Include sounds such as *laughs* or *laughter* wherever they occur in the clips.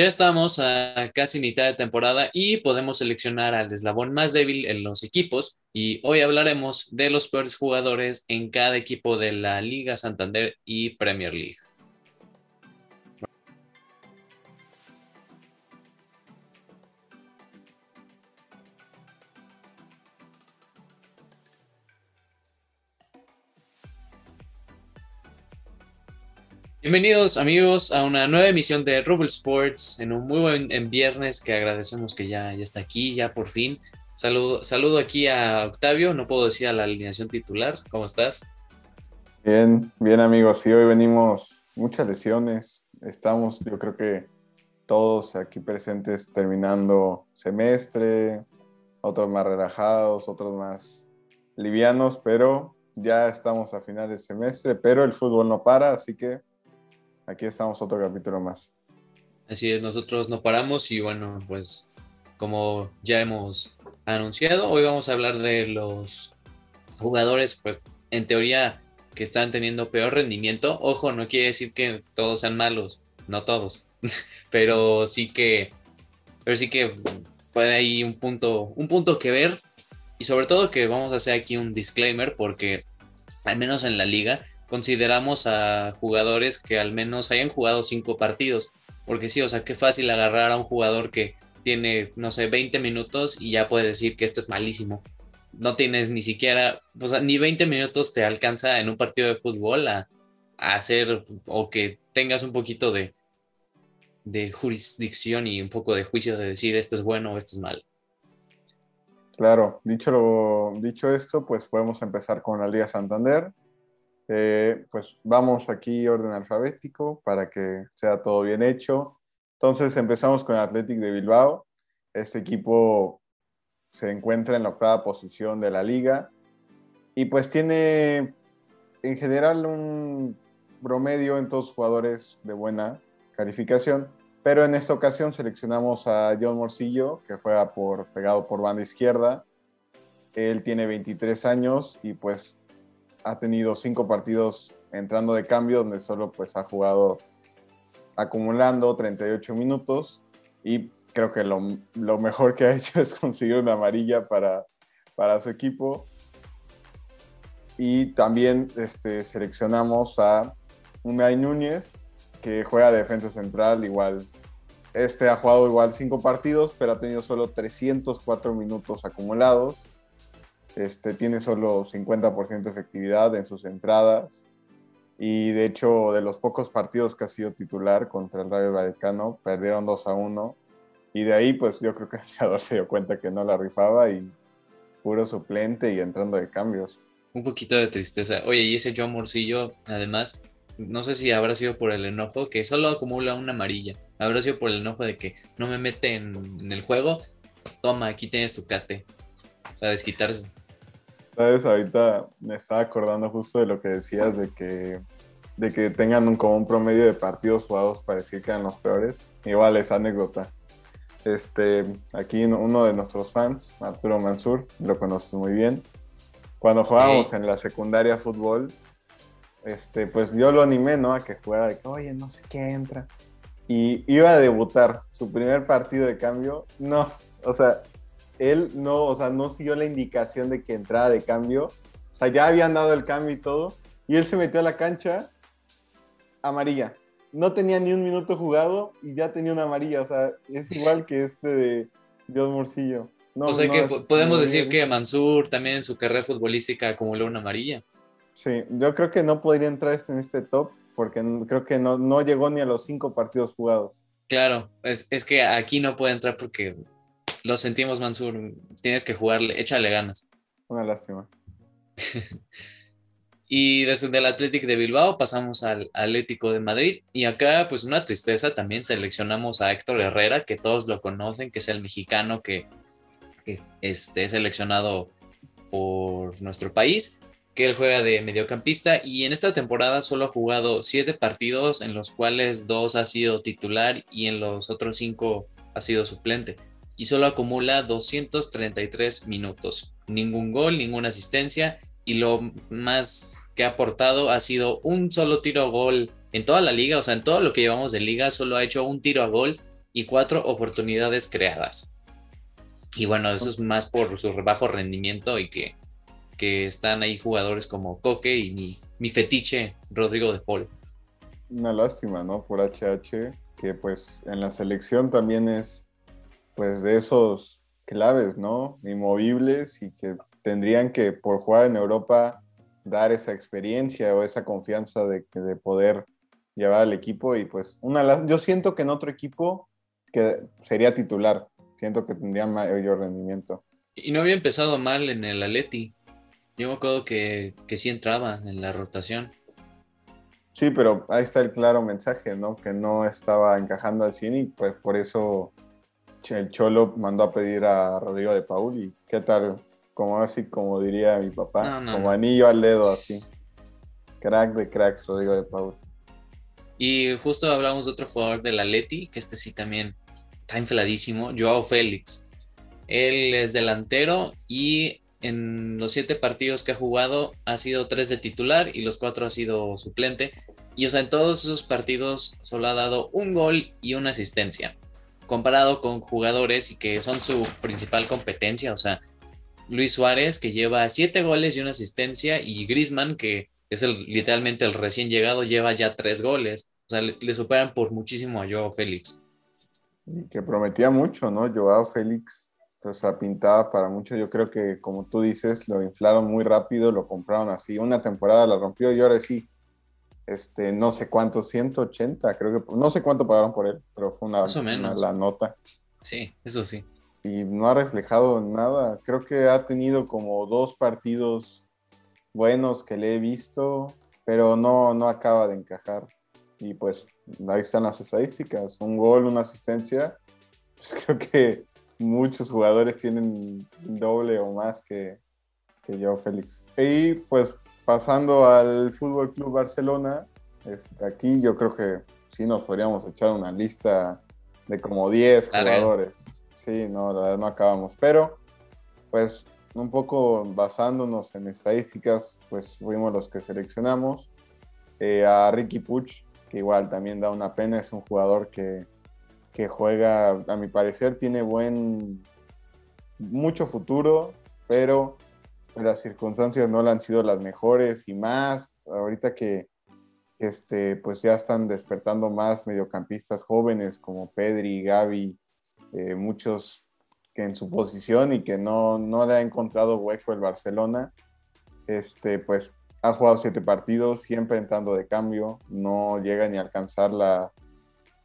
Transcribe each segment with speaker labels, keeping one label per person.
Speaker 1: Ya estamos a casi mitad de temporada y podemos seleccionar al eslabón más débil en los equipos y hoy hablaremos de los peores jugadores en cada equipo de la Liga Santander y Premier League. Bienvenidos amigos a una nueva emisión de Rubble Sports en un muy buen en viernes que agradecemos que ya, ya está aquí, ya por fin. Saludo, saludo aquí a Octavio, no puedo decir a la alineación titular, ¿cómo estás?
Speaker 2: Bien, bien amigos, sí, hoy venimos muchas lesiones, estamos yo creo que todos aquí presentes terminando semestre, otros más relajados, otros más livianos, pero ya estamos a final de semestre, pero el fútbol no para, así que aquí estamos otro capítulo más.
Speaker 1: Así es, nosotros no paramos y bueno, pues como ya hemos anunciado, hoy vamos a hablar de los jugadores, pues en teoría que están teniendo peor rendimiento. Ojo, no quiere decir que todos sean malos, no todos, *laughs* pero sí que, pero sí que puede hay un punto, un punto que ver y sobre todo que vamos a hacer aquí un disclaimer porque al menos en la liga consideramos a jugadores que al menos hayan jugado cinco partidos. Porque sí, o sea, qué fácil agarrar a un jugador que tiene, no sé, 20 minutos y ya puede decir que este es malísimo. No tienes ni siquiera, o sea, ni 20 minutos te alcanza en un partido de fútbol a, hacer o que tengas un poquito de, de jurisdicción y un poco de juicio de decir esto es bueno o esto es malo.
Speaker 2: Claro, dicho, dicho esto, pues podemos empezar con la Liga Santander. Eh, pues vamos aquí orden alfabético para que sea todo bien hecho. Entonces empezamos con el Athletic de Bilbao. Este equipo se encuentra en la octava posición de la liga y pues tiene en general un promedio en todos jugadores de buena calificación, pero en esta ocasión seleccionamos a John Morcillo, que juega por, pegado por banda izquierda. Él tiene 23 años y pues ha tenido cinco partidos entrando de cambio, donde solo pues ha jugado acumulando 38 minutos y creo que lo, mejor que ha *laughs* hecho es conseguir una amarilla para, para su equipo. Y también este, seleccionamos a Unai Núñez, que juega defensa central, igual. Este ha jugado igual cinco partidos, pero ha tenido solo 304 minutos acumulados. Este, tiene solo 50% de efectividad en sus entradas y de hecho de los pocos partidos que ha sido titular contra el Rayo Vallecano perdieron 2 a 1 y de ahí pues yo creo que el jugador se dio cuenta que no la rifaba y puro suplente y entrando de cambios.
Speaker 1: Un poquito de tristeza. Oye, y ese John Morcillo, además, no sé si habrá sido por el enojo, que solo acumula una amarilla. Habrá sido por el enojo de que no me mete en, en el juego. Toma, aquí tienes tu cate. Para desquitarse.
Speaker 2: Sabes, ahorita me estaba acordando justo de lo que decías de que, de que tengan un, como un promedio de partidos jugados para decir que eran los peores. Igual es anécdota. Este, aquí uno de nuestros fans, Arturo Mansur, lo conoces muy bien. Cuando jugábamos en la secundaria fútbol, este, pues yo lo animé, ¿no? A que jugara de que, oye, no sé qué entra. Y iba a debutar su primer partido de cambio. No, o sea, él no, o sea, no siguió la indicación de que entrara de cambio. O sea, ya habían dado el cambio y todo. Y él se metió a la cancha amarilla. No tenía ni un minuto jugado y ya tenía una amarilla. O sea, es *laughs* igual que este de Dios Morcillo.
Speaker 1: o sea que podemos decir que Mansur también en su carrera futbolística acumuló una amarilla.
Speaker 2: Sí, yo creo que no podría entrar este en este top porque creo que no, no llegó ni a los cinco partidos jugados.
Speaker 1: Claro, es, es que aquí no puede entrar porque lo sentimos, Mansur. Tienes que jugarle, échale ganas.
Speaker 2: Una lástima. *laughs*
Speaker 1: y desde el Athletic de Bilbao pasamos al Atlético de Madrid. Y acá, pues una tristeza, también seleccionamos a Héctor Herrera, que todos lo conocen, que es el mexicano que, que este, es seleccionado por nuestro país, que él juega de mediocampista y en esta temporada solo ha jugado siete partidos, en los cuales dos ha sido titular y en los otros cinco ha sido suplente y solo acumula 233 minutos. Ningún gol, ninguna asistencia y lo más que ha aportado ha sido un solo tiro a gol en toda la liga, o sea, en todo lo que llevamos de liga, solo ha hecho un tiro a gol y cuatro oportunidades creadas. Y bueno, eso es más por su bajo rendimiento y que, que están ahí jugadores como Coque y mi, mi fetiche Rodrigo de Paul.
Speaker 2: Una lástima, ¿no? Por HH, que pues en la selección también es pues de esos claves, ¿no? Inmovibles y que tendrían que por jugar en Europa dar esa experiencia o esa confianza de, de poder llevar al equipo y pues una yo siento que en otro equipo que sería titular, siento que tendría mayor rendimiento.
Speaker 1: Y no había empezado mal en el Atleti. Yo me acuerdo que, que sí entraba en la rotación.
Speaker 2: Sí, pero ahí está el claro mensaje, ¿no? Que no estaba encajando al cine y pues por eso el Cholo mandó a pedir a Rodrigo de Paul y qué tal, como así como diría mi papá, como anillo al dedo así. Crack de cracks, Rodrigo de Paul.
Speaker 1: Y justo hablamos de otro jugador del Atleti, que este sí también está infladísimo, Joao Félix. Él es delantero y en los siete partidos que ha jugado ha sido tres de titular y los cuatro ha sido suplente. Y o sea, en todos esos partidos solo ha dado un gol y una asistencia. Comparado con jugadores y que son su principal competencia, o sea, Luis Suárez que lleva siete goles y una asistencia y Grisman que es el, literalmente el recién llegado, lleva ya tres goles. O sea, le, superan por muchísimo a Joao Félix.
Speaker 2: Y que prometía mucho, ¿no? Joao Félix, o sea, pintaba para mucho. Yo creo que, como tú dices, lo inflaron muy rápido, lo compraron así. Una temporada la rompió y ahora sí, este, no sé cuánto, 180, creo que, no sé cuánto pagaron por él, pero fue una, la nota.
Speaker 1: Sí, eso sí.
Speaker 2: Y no ha reflejado nada. Creo que ha tenido como dos partidos buenos que le he visto, pero no, no acaba de encajar. Y pues ahí están las estadísticas, un gol, una asistencia. Pues *laughs* creo que muchos jugadores tienen doble o más que, que yo, Félix. Y pues pasando al Fútbol Club Barcelona, este, aquí yo creo que sí nos podríamos echar una lista de como 10 jugadores. Sí, no, la verdad no acabamos. Pero, pues un poco basándonos en estadísticas, pues fuimos los que seleccionamos. Eh, a Ricky Puch, que igual también da una pena, es un jugador que, que juega, a mi parecer, tiene buen, mucho futuro, pero las circunstancias no le han sido las mejores y más, ahorita que este, pues ya están despertando más mediocampistas jóvenes como Pedri, Gaby, eh, muchos en su posición y que no, no le ha encontrado hueco el Barcelona. Este, pues ha jugado siete partidos, siempre entrando de cambio, no llega ni a alcanzar la,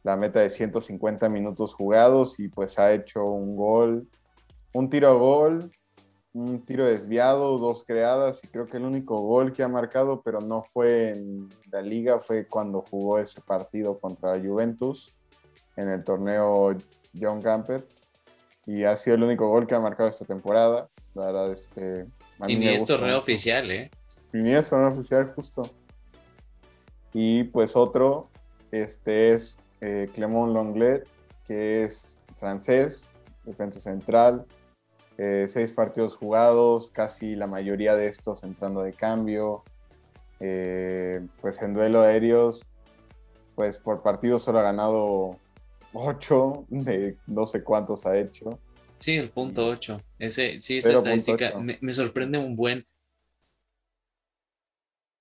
Speaker 2: la meta de 150 minutos jugados y pues ha hecho un gol, un tiro a gol, un tiro desviado, dos creadas y creo que el único gol que ha marcado, pero no fue en la liga, fue cuando jugó ese partido contra Juventus en el torneo John Camper y ha sido el único gol que ha marcado esta temporada. La verdad, este.
Speaker 1: Y ni es torneo oficial, ¿eh?
Speaker 2: Y ni es torneo oficial, justo. Y pues otro, este es eh, Clément Longlet, que es francés, defensa central. Eh, seis partidos jugados, casi la mayoría de estos entrando de cambio. Eh, pues en duelo aéreos, pues por partido solo ha ganado 8 de no sé cuántos ha hecho.
Speaker 1: Sí, el punto 8. Ese, sí, esa estadística me, sorprende un buen.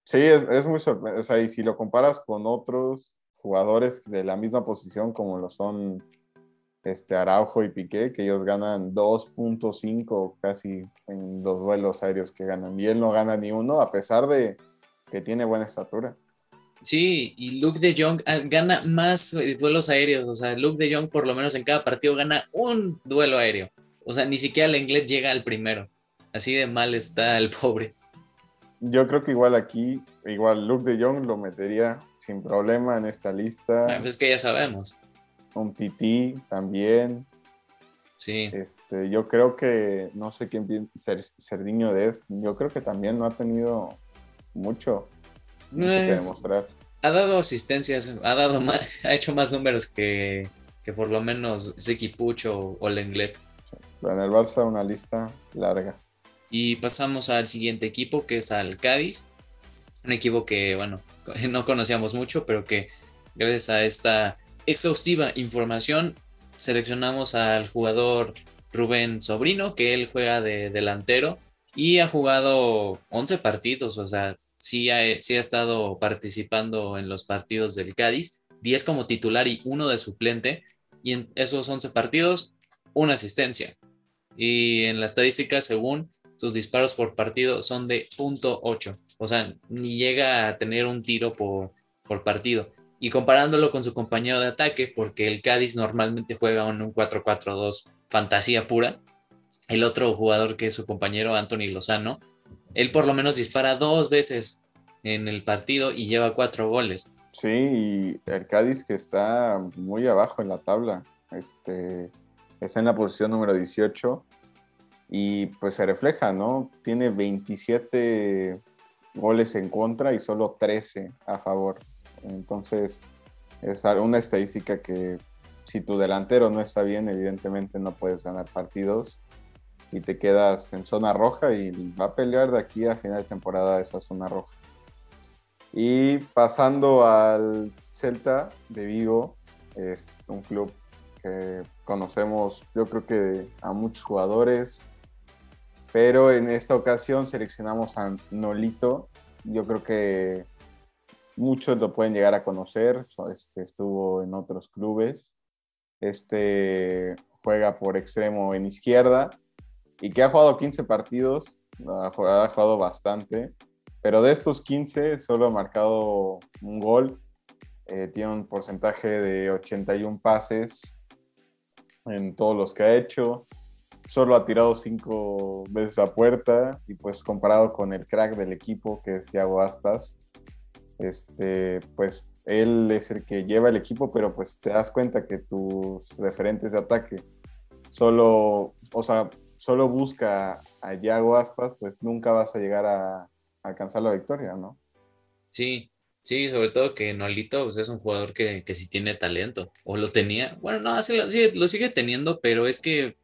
Speaker 2: Sí, es, muy sorprendente. O sea, y si lo comparas con otros jugadores de la misma posición, como lo son este Araujo y Piqué, que ellos ganan 2.5 casi en los vuelos aéreos que ganan. Y él no gana ni uno, a pesar de que tiene buena estatura.
Speaker 1: Sí, y Luke de Jong ah, gana más eh, duelos aéreos. O sea, Luke de Jong por lo menos en cada partido gana un duelo aéreo. O sea, ni siquiera el inglés llega al primero. Así de mal está el pobre.
Speaker 2: Yo creo que igual aquí, igual Luke de Jong lo metería sin problema en esta lista.
Speaker 1: Ah, pues es que ya sabemos.
Speaker 2: Un Titi también.
Speaker 1: Sí.
Speaker 2: Este, yo creo que, no sé quién Cerdiño de es, yo creo que también no ha tenido mucho
Speaker 1: eh, ha dado asistencias, ha, dado *laughs* ha hecho más números que, por lo menos Ricky Pucho o Lenglet.
Speaker 2: en el Barça una lista larga.
Speaker 1: Y pasamos al siguiente equipo, que es al Cádiz. Un equipo que, bueno, *laughs* no conocíamos mucho, pero que gracias a esta exhaustiva información seleccionamos al jugador Rubén Sobrino, que él juega de delantero y ha jugado 11 partidos, o sea, sí ha, sí ha estado participando en los partidos del Cádiz, 10 como titular y uno de suplente, y en esos 11 partidos, una asistencia. Y en la estadística, según sus disparos por partido, son de .8, o sea, ni llega a tener un tiro por, por partido. Y comparándolo con su compañero de ataque, porque el Cádiz normalmente juega en un 4-4-2 fantasía pura, el otro jugador que es su compañero Anthony Lozano, él por lo menos dispara dos veces en el partido y lleva cuatro goles.
Speaker 2: Sí, y el Cádiz que está muy abajo en la tabla, este, está en la posición número 18 y pues se refleja, ¿no? Tiene 27 goles en contra y solo 13 a favor. Entonces, es una estadística que si tu delantero no está bien, evidentemente no puedes ganar partidos y te quedas en zona roja y va a pelear de aquí a final de temporada esa zona roja. Y pasando al Celta de Vigo, es un club que conocemos yo creo que a muchos jugadores, pero en esta ocasión seleccionamos a Nolito. Yo creo que muchos lo pueden llegar a conocer, este, estuvo en otros clubes. Este juega por extremo en izquierda y que ha jugado 15 partidos, ha jugado, bastante, pero de estos 15 solo ha marcado un gol, eh, tiene un porcentaje de 81 pases en todos los que ha hecho, solo ha tirado 5 veces a puerta y pues comparado con el crack del equipo que es Thiago Aspas, este, pues él es el que lleva el equipo, pero pues te das cuenta que tus referentes de ataque solo, o sea, solo busca a Yago Aspas, pues nunca vas a llegar a, alcanzar la victoria, ¿no?
Speaker 1: Sí, sí, sobre todo que Nolito pues, es un jugador que, que sí tiene talento, o lo tenía, bueno, no, sí, lo, sigue, teniendo, pero es que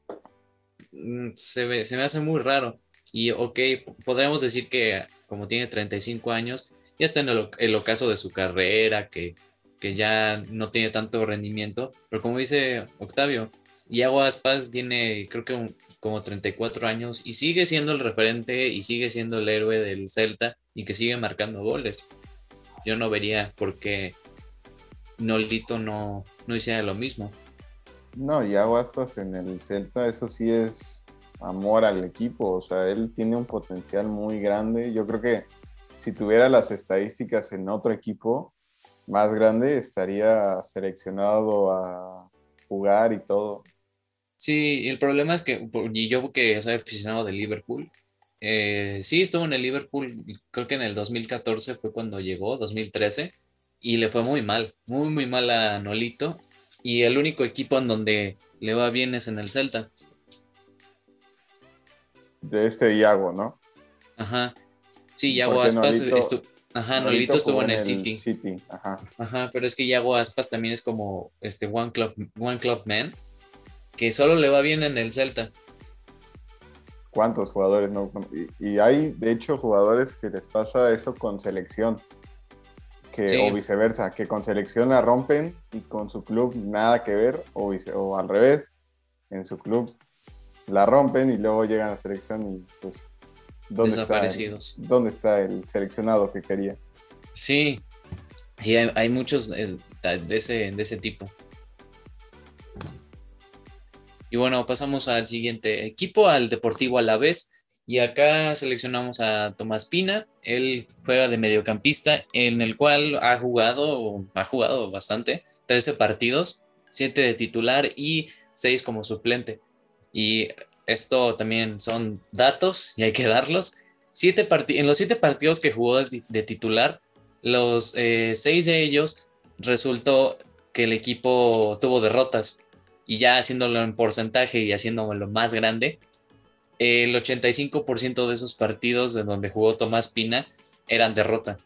Speaker 1: mm, se, se me hace muy raro. Y ok, podríamos decir que como tiene 35 años, ya está en el, ocaso de su carrera, que, que ya no tiene tanto rendimiento, pero como dice Octavio, Iago Aspas tiene creo que como 34 años y sigue siendo el referente y sigue siendo el héroe del Celta y que sigue marcando goles. Yo no vería por qué Nolito no, no hiciera lo mismo.
Speaker 2: No, Iago Aspas en el Celta, eso sí es amor al equipo, o sea, él tiene un potencial muy grande. Yo creo que si tuviera las estadísticas en otro equipo más grande, estaría seleccionado a jugar y todo.
Speaker 1: Sí, el problema es que, y yo que soy aficionado de Liverpool, eh, sí estuvo en el Liverpool, creo que en el 2014 fue cuando llegó, 2013, y le fue muy mal, muy, muy mal a Nolito, y el único equipo en donde le va bien es en el Celta.
Speaker 2: De este Iago, ¿no?
Speaker 1: Ajá. Sí, Iago Aspas estuvo. Ajá, Nolito, estuvo en el, City.
Speaker 2: Ajá.
Speaker 1: Ajá, pero es que Iago Aspas también es como este One Club, One Club Man que solo le va bien en el Celta.
Speaker 2: ¿Cuántos jugadores no? Y, hay, de hecho, jugadores que les pasa eso con selección. Que, O viceversa, que con selección la rompen y con su club nada que ver, o, o al revés, en su club la rompen y luego llegan a la selección y pues
Speaker 1: ¿dónde Desaparecidos.
Speaker 2: Está ¿Dónde está el seleccionado que quería?
Speaker 1: Sí, sí, hay, muchos de ese, de ese tipo. Y bueno, pasamos al siguiente equipo, al Deportivo Alavés. Y acá seleccionamos a Tomás Pina. Él juega de mediocampista, en el cual ha jugado, ha jugado bastante, 13 partidos, 7 de titular y 6 como suplente. Y esto también son datos y hay que darlos. Siete en los 7 partidos que jugó de, titular, los 6 eh, de ellos resultó que el equipo tuvo derrotas y ya haciéndolo en porcentaje y haciéndolo más grande, el 85% de esos partidos de donde jugó Tomás Pina eran derrota.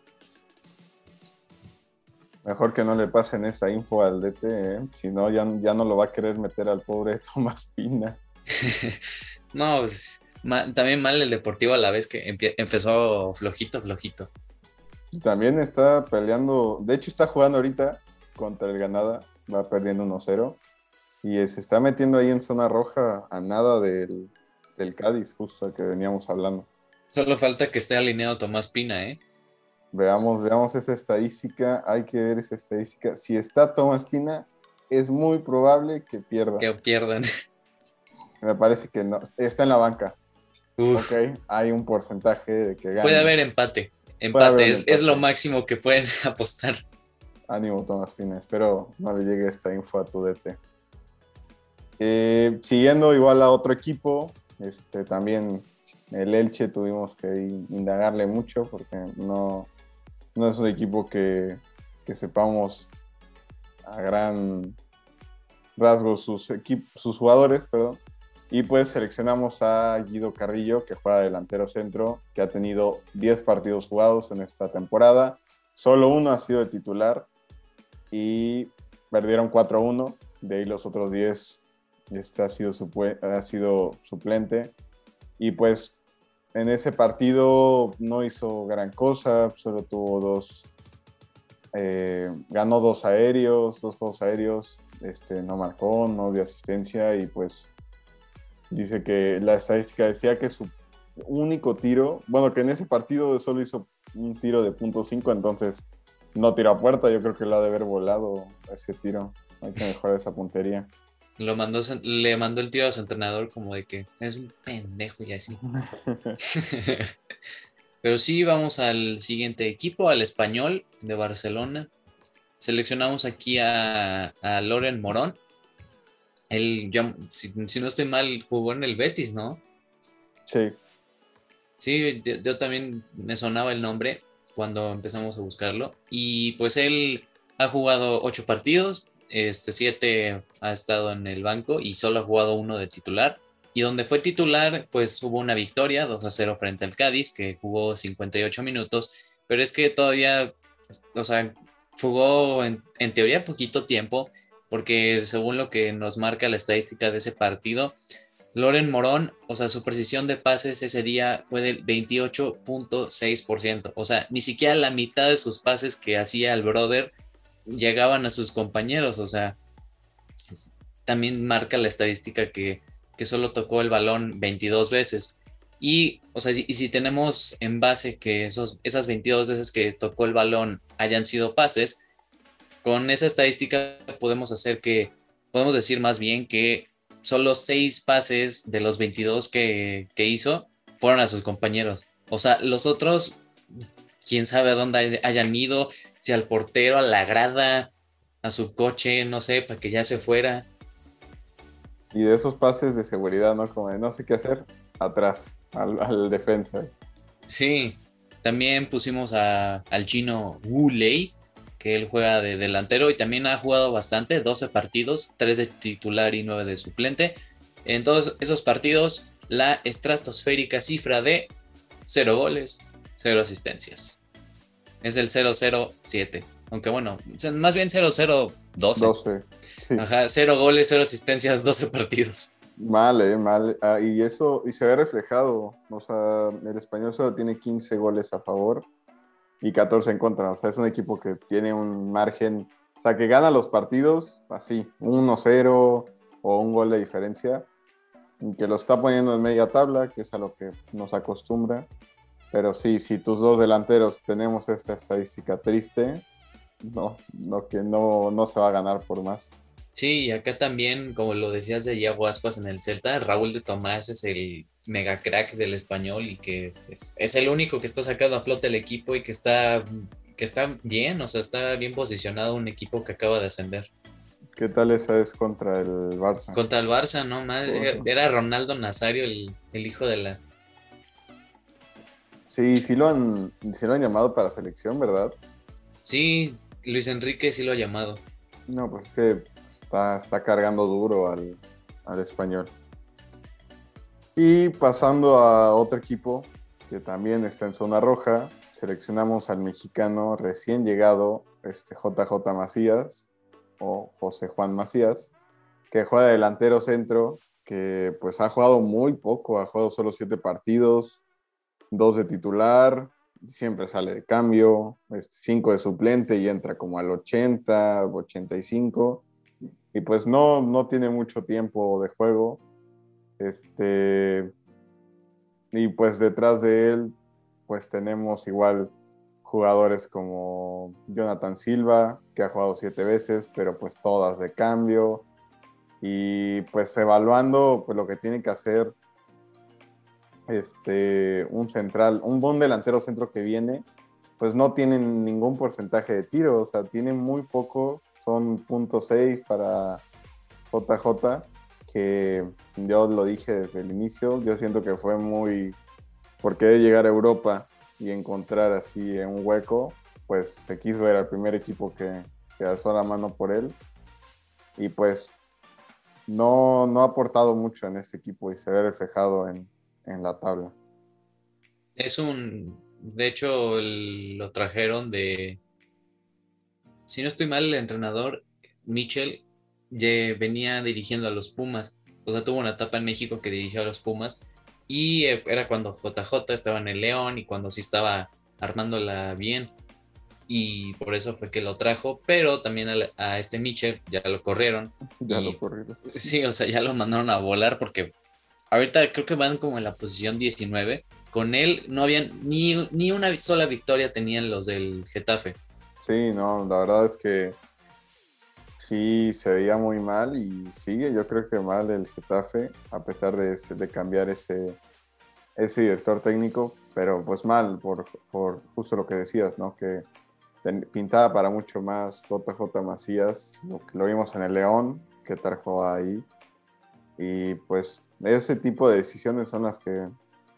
Speaker 2: Mejor que no le pasen esa info al DT, ¿eh? si no, ya, ya no lo va a querer meter al pobre *laughs* Tomás Pina. *laughs*
Speaker 1: no, pues, también mal el Deportivo a la vez que empezó flojito, flojito.
Speaker 2: También está peleando, de hecho está jugando ahorita contra el Ganada, va perdiendo 1-0 Y se está metiendo ahí en zona roja a nada del, del Cádiz, justo que veníamos hablando.
Speaker 1: Solo falta que esté alineado Tomás Pina, ¿eh?
Speaker 2: Veamos, veamos esa estadística. Hay que ver esa estadística. Si está Tomás Pina, es muy probable que pierda.
Speaker 1: Que pierdan. *laughs*
Speaker 2: Me parece que no. Está en la banca. Ok, hay un porcentaje de que gane.
Speaker 1: Puede haber empate. Empate, es, lo máximo que pueden *laughs* apostar.
Speaker 2: Ánimo, Tomás Pina. Espero no le llegue esta info a tu DT. Eh, siguiendo igual a otro equipo, este, también el Elche tuvimos que indagarle mucho porque no, no es un equipo que, que sepamos a gran rasgo sus, sus jugadores, perdón. Y pues seleccionamos a Guido Carrillo, que juega delantero centro, que ha tenido 10 partidos jugados en esta temporada. Solo uno ha sido de titular y perdieron 4-1. De ahí los otros 10 este ha, sido ha sido suplente. Y pues en ese partido no hizo gran cosa, solo tuvo dos, eh, ganó dos aéreos, dos juegos aéreos, este, no marcó, no dio asistencia y pues dice que la estadística decía que su único tiro, bueno, que en ese partido solo hizo un tiro de punto 5, entonces no tiró a puerta, yo creo que lo ha de haber volado ese tiro, hay que mejorar esa puntería.
Speaker 1: Lo mandó, le mandó el tiro a su entrenador como de que es un pendejo y así. *laughs* Pero sí, vamos al siguiente equipo, al español de Barcelona. Seleccionamos aquí a, Loren Morón. Él, si, no estoy mal, jugó en el Betis, ¿no?
Speaker 2: Sí.
Speaker 1: Sí, yo, también me sonaba el nombre cuando empezamos a buscarlo. Y pues él ha jugado ocho partidos, este, siete ha estado en el banco y solo ha jugado uno de titular. Y donde fue titular, pues hubo una victoria, 2 a 0 frente al Cádiz, que jugó 58 minutos, pero es que todavía, o sea, jugó en, teoría poquito tiempo, porque según lo que nos marca la estadística de ese partido, Loren Morón, o sea, su precisión de pases ese día fue del 28.6%, o sea, ni siquiera la mitad de sus pases que hacía el brother llegaban a sus compañeros, o sea, también marca la estadística que, solo tocó el balón 22 veces. Y, o sea, y si tenemos en base que esos, esas 22 veces que tocó el balón hayan sido pases, con esa estadística podemos hacer que, podemos decir más bien que solo 6 pases de los 22 que, que hizo fueron a sus compañeros. O sea, los otros quién sabe a dónde hayan ido, si al portero, a la grada, a su coche, no sé, para que ya se fuera.
Speaker 2: Y de esos pases de seguridad, ¿no? Como de no sé qué hacer, atrás, al, defensa.
Speaker 1: Sí, también pusimos al chino Wu Lei, que él juega de delantero y también ha jugado bastante, 12 partidos, 3 de titular y 9 de suplente. En todos esos partidos, la estratosférica cifra de 0 goles, cero asistencias. Es el 007. Aunque bueno, más bien 0012. 12. Ajá, cero goles, cero asistencias, 12 partidos.
Speaker 2: Mal, eh, mal. Ah, y eso, y se ve reflejado. O sea, el español solo tiene 15 goles a favor y 14 en contra. O sea, es un equipo que tiene un margen, o sea, que gana los partidos así, 1-0 o un gol de diferencia, que lo está poniendo en media tabla, que es a lo que nos acostumbra. Pero sí, si tus dos delanteros tenemos esta estadística triste, no, no que no, no se va a ganar por más.
Speaker 1: Sí, y acá también, como lo decías de Iago Aspas en el Celta, Raúl de Tomás es el mega crack del español y que es, el único que está sacando a flote el equipo y que está, que está bien, o sea, está bien posicionado un equipo que acaba de ascender.
Speaker 2: ¿Qué tal esa es contra el Barça?
Speaker 1: Contra el Barça, no, era Ronaldo Nazario, el, el hijo de la,
Speaker 2: Sí, sí lo han, lo han llamado para selección, ¿verdad?
Speaker 1: Sí, Luis Enrique sí lo ha llamado.
Speaker 2: No, pues es que está, cargando duro al, español. Y pasando a otro equipo que también está en zona roja, seleccionamos al mexicano recién llegado, este JJ Macías, o José Juan Macías, que juega delantero centro, que pues ha jugado muy poco, ha jugado solo siete partidos, dos de titular, siempre sale de cambio, este, cinco de suplente y entra como al 80, 85. y pues no, no tiene mucho tiempo de juego. Este, y pues detrás de él, pues tenemos igual jugadores como Jonathan Silva, que ha jugado siete veces, pero pues todas de cambio. Y pues evaluando pues, lo que tiene que hacer este, un central, un buen delantero centro que viene, pues no tienen ningún porcentaje de tiro, o sea, tienen muy poco, son .6 para JJ, que yo lo dije desde el inicio, yo siento que fue muy por querer llegar a Europa y encontrar así en un hueco, pues se quiso era el primer equipo que, que alzó la mano por él y pues no, no ha aportado mucho en este equipo y se ve reflejado en, en la tabla.
Speaker 1: Es un, de hecho, lo trajeron de, si no estoy mal, el entrenador Mitchell venía dirigiendo a los Pumas, o sea, tuvo una etapa en México que dirigió a los Pumas y eh, era cuando JJ estaba en el León y cuando sí estaba armándola bien y por eso fue que lo trajo, pero también a, este Mitchell ya lo corrieron.
Speaker 2: Ya lo corrieron.
Speaker 1: Sí, o sea, ya lo mandaron a volar porque ahorita creo que van como en la posición 19. Con él no habían ni, ni una sola victoria tenían los del Getafe.
Speaker 2: Sí, no, la verdad es que sí se veía muy mal y sigue yo creo que mal el Getafe, a pesar de, de cambiar ese, ese director técnico, pero pues mal por, por justo lo que decías, ¿no? Que pintaba para mucho más JJ Macías, lo, lo vimos en el León, que trajo ahí. Y pues ese tipo de decisiones son las que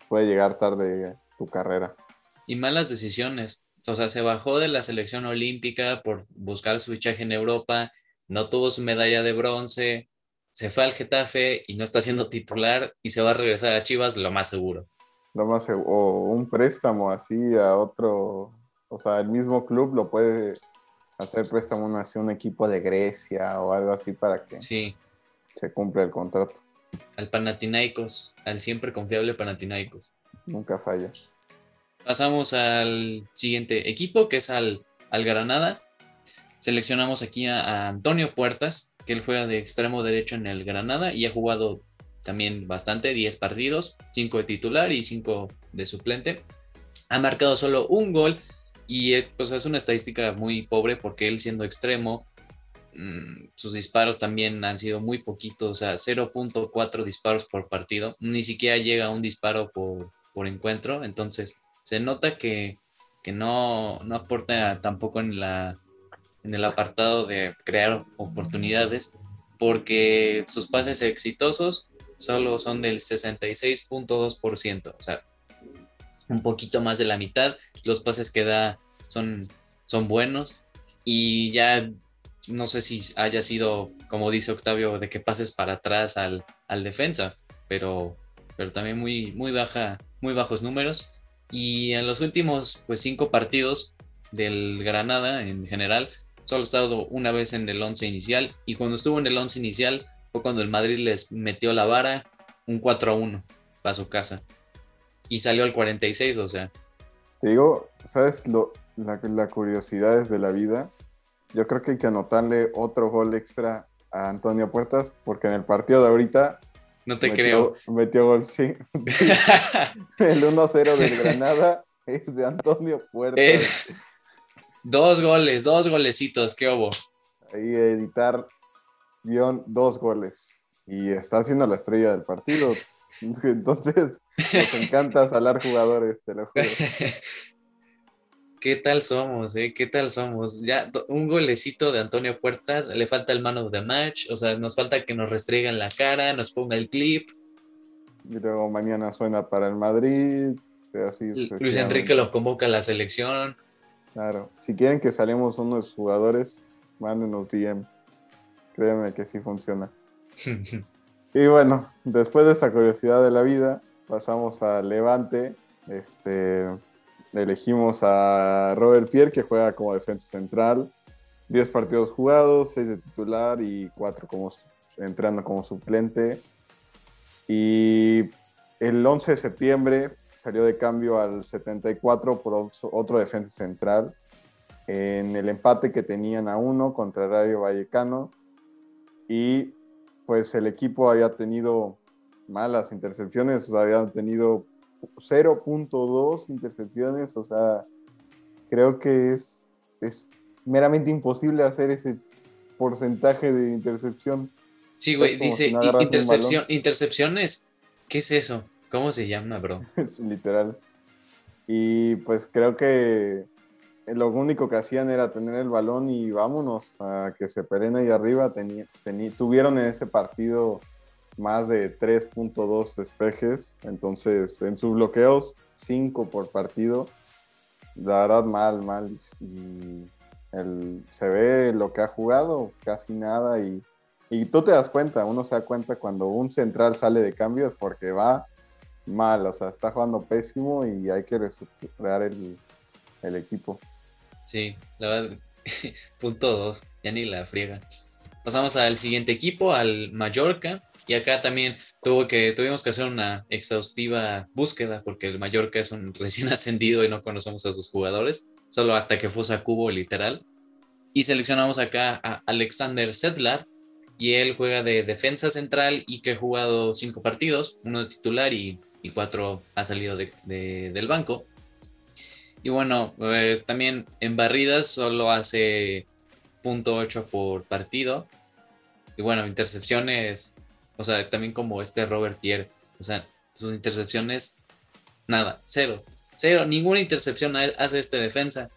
Speaker 2: puede llegar tarde tu carrera.
Speaker 1: Y malas decisiones. O sea, se bajó de la selección olímpica por buscar su fichaje en Europa, no tuvo su medalla de bronce, se fue al Getafe y no está siendo titular y se va a regresar a Chivas, lo más seguro.
Speaker 2: Lo más seguro. O un préstamo así a otro, o sea, el mismo club lo puede hacer préstamo hacia un equipo de Grecia o algo así para que
Speaker 1: sí.
Speaker 2: se cumpla el contrato.
Speaker 1: Al Panathinaikos, al siempre confiable Panathinaikos.
Speaker 2: Nunca falla.
Speaker 1: Pasamos al siguiente equipo, que es al, al Granada. Seleccionamos aquí a, Antonio Puertas, que él juega de extremo derecho en el Granada y ha jugado también bastante, 10 partidos, 5 de titular y 5 de suplente. Ha marcado solo un gol y eh, pues es una estadística muy pobre porque él siendo extremo, mm, sus disparos también han sido muy poquitos, o sea, 0.4 disparos por partido, ni siquiera llega a un disparo por, encuentro, entonces se nota que, no, no, aporta tampoco en, la, en el apartado de crear oportunidades, porque sus pases exitosos solo son del 66.2%, o sea, un poquito más de la mitad. Los pases que da son, son buenos y ya no sé si haya sido, como dice Octavio, de que pases para atrás al, defensa, pero, pero también muy, muy, baja, muy bajos números. Y en los últimos pues, cinco partidos del Granada en general, solo ha estado una vez en el 11 inicial y cuando estuvo en el 11 inicial fue cuando el Madrid les metió la vara un 4 a 1 para su casa y salió al 46, o sea.
Speaker 2: Te digo, ¿sabes lo, la, curiosidad es de la vida? Yo creo que hay que anotarle otro gol extra a Antonio Puertas, porque en el partido de ahorita.
Speaker 1: No te creo.
Speaker 2: Metió gol, sí. *laughs* el 1-0 del Granada es de Antonio Puertas.
Speaker 1: Dos goles, dos golecitos, qué hubo.
Speaker 2: Ahí editar guion, dos goles. Y está haciendo la estrella del partido. *laughs* Entonces, nos encanta salar jugadores, te lo juro. *laughs*
Speaker 1: ¿Qué tal somos, eh? ¿Qué tal somos? Ya un golecito de Antonio Puertas, le falta el mano de match, o sea, nos falta que nos restringan la cara, nos ponga el clip.
Speaker 2: Y luego mañana suena para el Madrid. Así
Speaker 1: Luis Enrique lo convoca a la selección.
Speaker 2: Claro, si quieren que salemos unos jugadores, mándenos DM. Créeme que sí funciona. *laughs* Y bueno, después de esta curiosidad de la vida, pasamos a Levante. Este, elegimos a Robert Pierre, que juega como defensa central. 10 partidos jugados, 6 de titular y 4 como, entrando como suplente. Y el 11 de septiembre salió de cambio al 74 por otro defensa central en el empate que tenían a uno contra Radio Vallecano y pues el equipo había tenido malas intercepciones, o sea, habían tenido 0.2 intercepciones, o sea, creo que es, es meramente imposible hacer ese porcentaje de intercepción.
Speaker 1: Sí, güey, dice intercepción, intercepciones. ¿Qué es eso? ¿Cómo se llama, bro? *laughs*
Speaker 2: es literal. Y pues creo que lo único que hacían era tener el balón y vámonos a que se perena ahí arriba. tuvieron en ese partido más de 3.2 despejes, entonces en sus bloqueos 5 por partido. La verdad, mal, mal. Y se ve lo que ha jugado, casi nada. Y, y tú te das cuenta, uno se da cuenta cuando un central sale de cambios porque va mal, o sea, está jugando pésimo y hay que reestructurar el, el equipo.
Speaker 1: Sí, la verdad, *laughs* punto dos, ya ni la friega. Pasamos al siguiente equipo, al Mallorca, y acá también tuvo que, tuvimos que hacer una exhaustiva búsqueda porque el Mallorca es un *laughs* recién ascendido y no conocemos a sus jugadores, solo hasta que fue a Cubo literal. Y seleccionamos acá a Alexander Sedlar, y él juega de defensa central y que ha jugado cinco partidos, uno de titular y y cuatro ha salido del banco. Y bueno, eh, también en barridas solo hace .8 por partido. Y bueno, intercepciones, o sea, también como este Robert Pierre, o sea, sus intercepciones, nada, cero, cero, ninguna intercepción hace este defensa,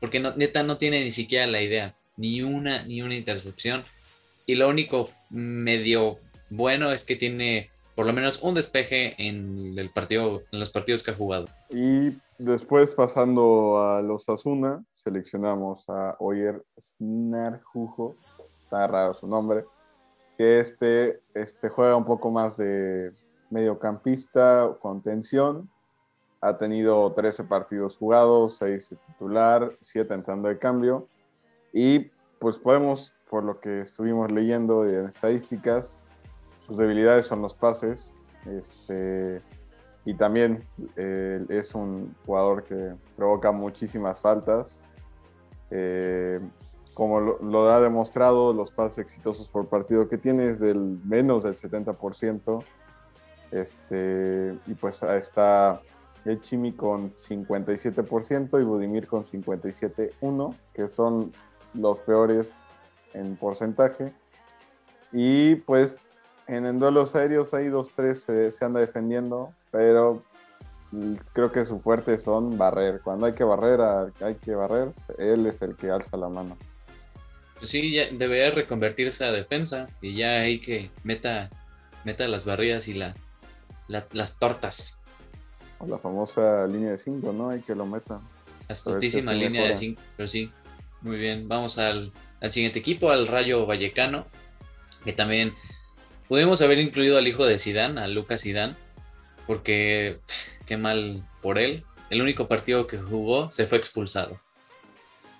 Speaker 1: porque neta no tiene ni siquiera la idea, ni una, ni una intercepción. Y lo único medio bueno es que tiene por lo menos un despeje en el partido, en los partidos que ha jugado.
Speaker 2: Y después pasando a los Asuna, seleccionamos a Oyer Snarjujo, está raro su nombre, que este, este juega un poco más de mediocampista, contención, ha tenido 13 partidos jugados, 6 de titular, 7 entrando de cambio. Y pues podemos, por lo que estuvimos leyendo en estadísticas, sus debilidades son los pases. Este, y también eh, es un jugador que provoca muchísimas faltas. Eh, como lo, ha demostrado, los pases exitosos por partido que tiene es del menos del 70%. Este, y pues está Echimi con 57% y Budimir con 57.1%, que son los peores en porcentaje. Y pues en, duelos aéreos hay dos, tres se, se anda defendiendo, pero creo que su fuerte son barrer. Cuando hay que barrer, hay que barrer, él es el que alza la mano.
Speaker 1: Pues sí, ya debería reconvertirse a defensa y ya hay que meta, meta las barridas y la, las tortas.
Speaker 2: O la famosa línea de 5, ¿no? Hay que lo meta.
Speaker 1: Astutísima línea de 5, pero sí. Muy bien, vamos al, al siguiente equipo, al Rayo Vallecano, que también Pudimos haber incluido al hijo de Sidán, a Lucas Sidán, porque qué mal por él. El único partido que jugó se fue expulsado.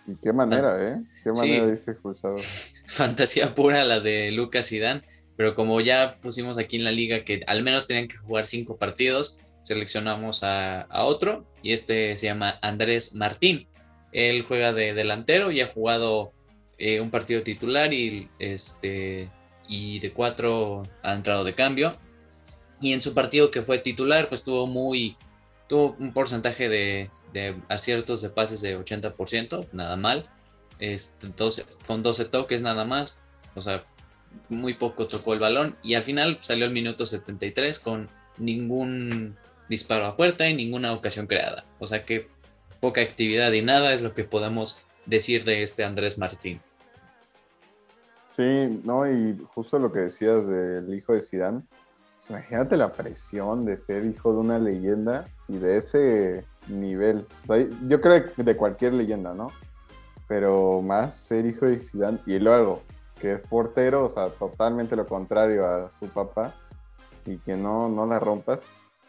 Speaker 2: ¿Y qué manera, eh? ¿Qué manera dice expulsado? *laughs*
Speaker 1: Fantasía pura la de Lucas Sidán, pero como ya pusimos aquí en la liga que al menos tenían que jugar cinco partidos, seleccionamos a, otro y este se llama Andrés Martín. Él juega de delantero y ha jugado eh, un partido titular y este y de cuatro ha entrado de cambio. Y en su partido que fue titular, pues tuvo muy, tuvo un porcentaje de, aciertos de pases de 80%, nada mal. Este, con 12 toques nada más, o sea, muy poco tocó el balón y al final salió el minuto 73 con ningún disparo a puerta y ninguna ocasión creada. O sea que poca actividad y nada es lo que podemos decir de este Andrés Martín.
Speaker 2: Sí, no, y justo lo que decías del hijo de Zidane, pues imagínate la presión de ser hijo de una leyenda y de ese nivel. yo creo que de cualquier leyenda, ¿no? Pero más ser hijo de Zidane y luego que es portero, o sea, totalmente lo contrario a su papá y que no, no la rompas.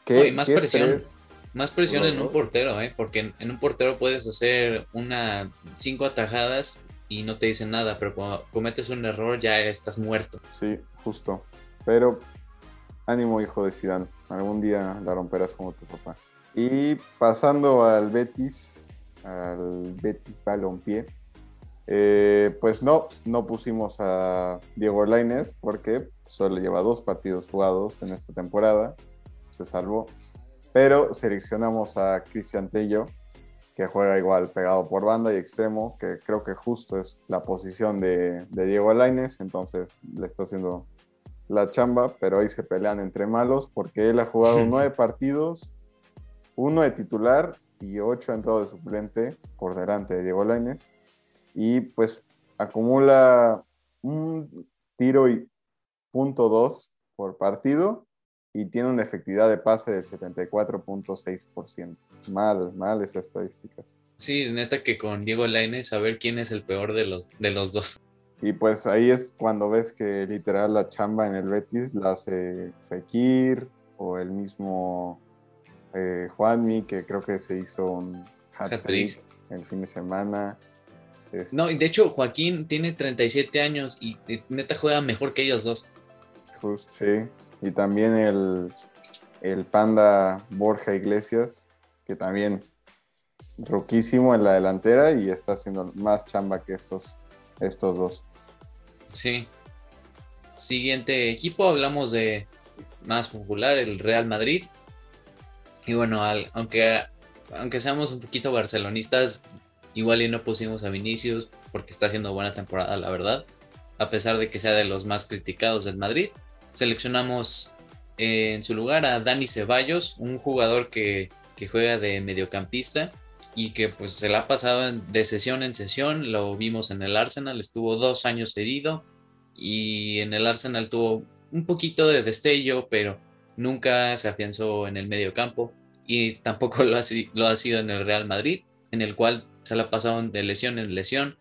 Speaker 1: ¿Qué, más presión. Más presión en un portero, ¿eh? Porque en, un portero puedes hacer una cinco atajadas y no te dicen nada, pero cuando cometes un error ya estás muerto.
Speaker 2: Sí, justo. Pero ánimo, hijo de Zidane. Algún día la romperás como tu papá. Y pasando al Betis, al Betis Balompié, Eh, pues no, no pusimos a Diego Lainez porque solo lleva dos partidos jugados en esta temporada, se salvó. Pero seleccionamos a Cristian Tello, que juega igual pegado por banda y extremo, que creo que justo es la posición de, Diego Lainez, entonces le está haciendo la chamba, pero ahí se pelean entre malos porque él ha jugado *laughs* nueve partidos, uno de titular y ocho ha entrado de suplente por delante de Diego Lainez y pues acumula un tiro y punto dos por partido y tiene una efectividad de pase del 74.6%. Mal, mal esas estadísticas.
Speaker 1: Sí, neta que con Diego Lainez a ver quién es el peor de los, de los dos.
Speaker 2: Y pues ahí es cuando ves que literal la chamba en el Betis la hace Fekir o el mismo eh, Juanmi, que creo que se hizo un hat-trick el fin de semana.
Speaker 1: No, y de hecho Joaquín tiene 37 años y, neta juega mejor que ellos dos.
Speaker 2: Justo, sí. Y también el, el panda Borja Iglesias, que también roquísimo en la delantera y está haciendo más chamba que estos, estos dos.
Speaker 1: Sí. Siguiente equipo, hablamos de más popular, el Real Madrid. Y bueno, aunque, aunque seamos un poquito barcelonistas, Igual y no pusimos a Vinicius porque está haciendo buena temporada, la verdad. A pesar de que sea de los más criticados del Madrid. Seleccionamos eh, en su lugar a Dani Ceballos, un jugador que, juega de mediocampista y que pues se la ha pasado de sesión en sesión. Lo vimos en el Arsenal, estuvo dos años cedido y en el Arsenal tuvo un poquito de destello, pero nunca se afianzó en el mediocampo y tampoco lo ha, lo ha sido en el Real Madrid, en el cual se la pasaron de lesión en lesión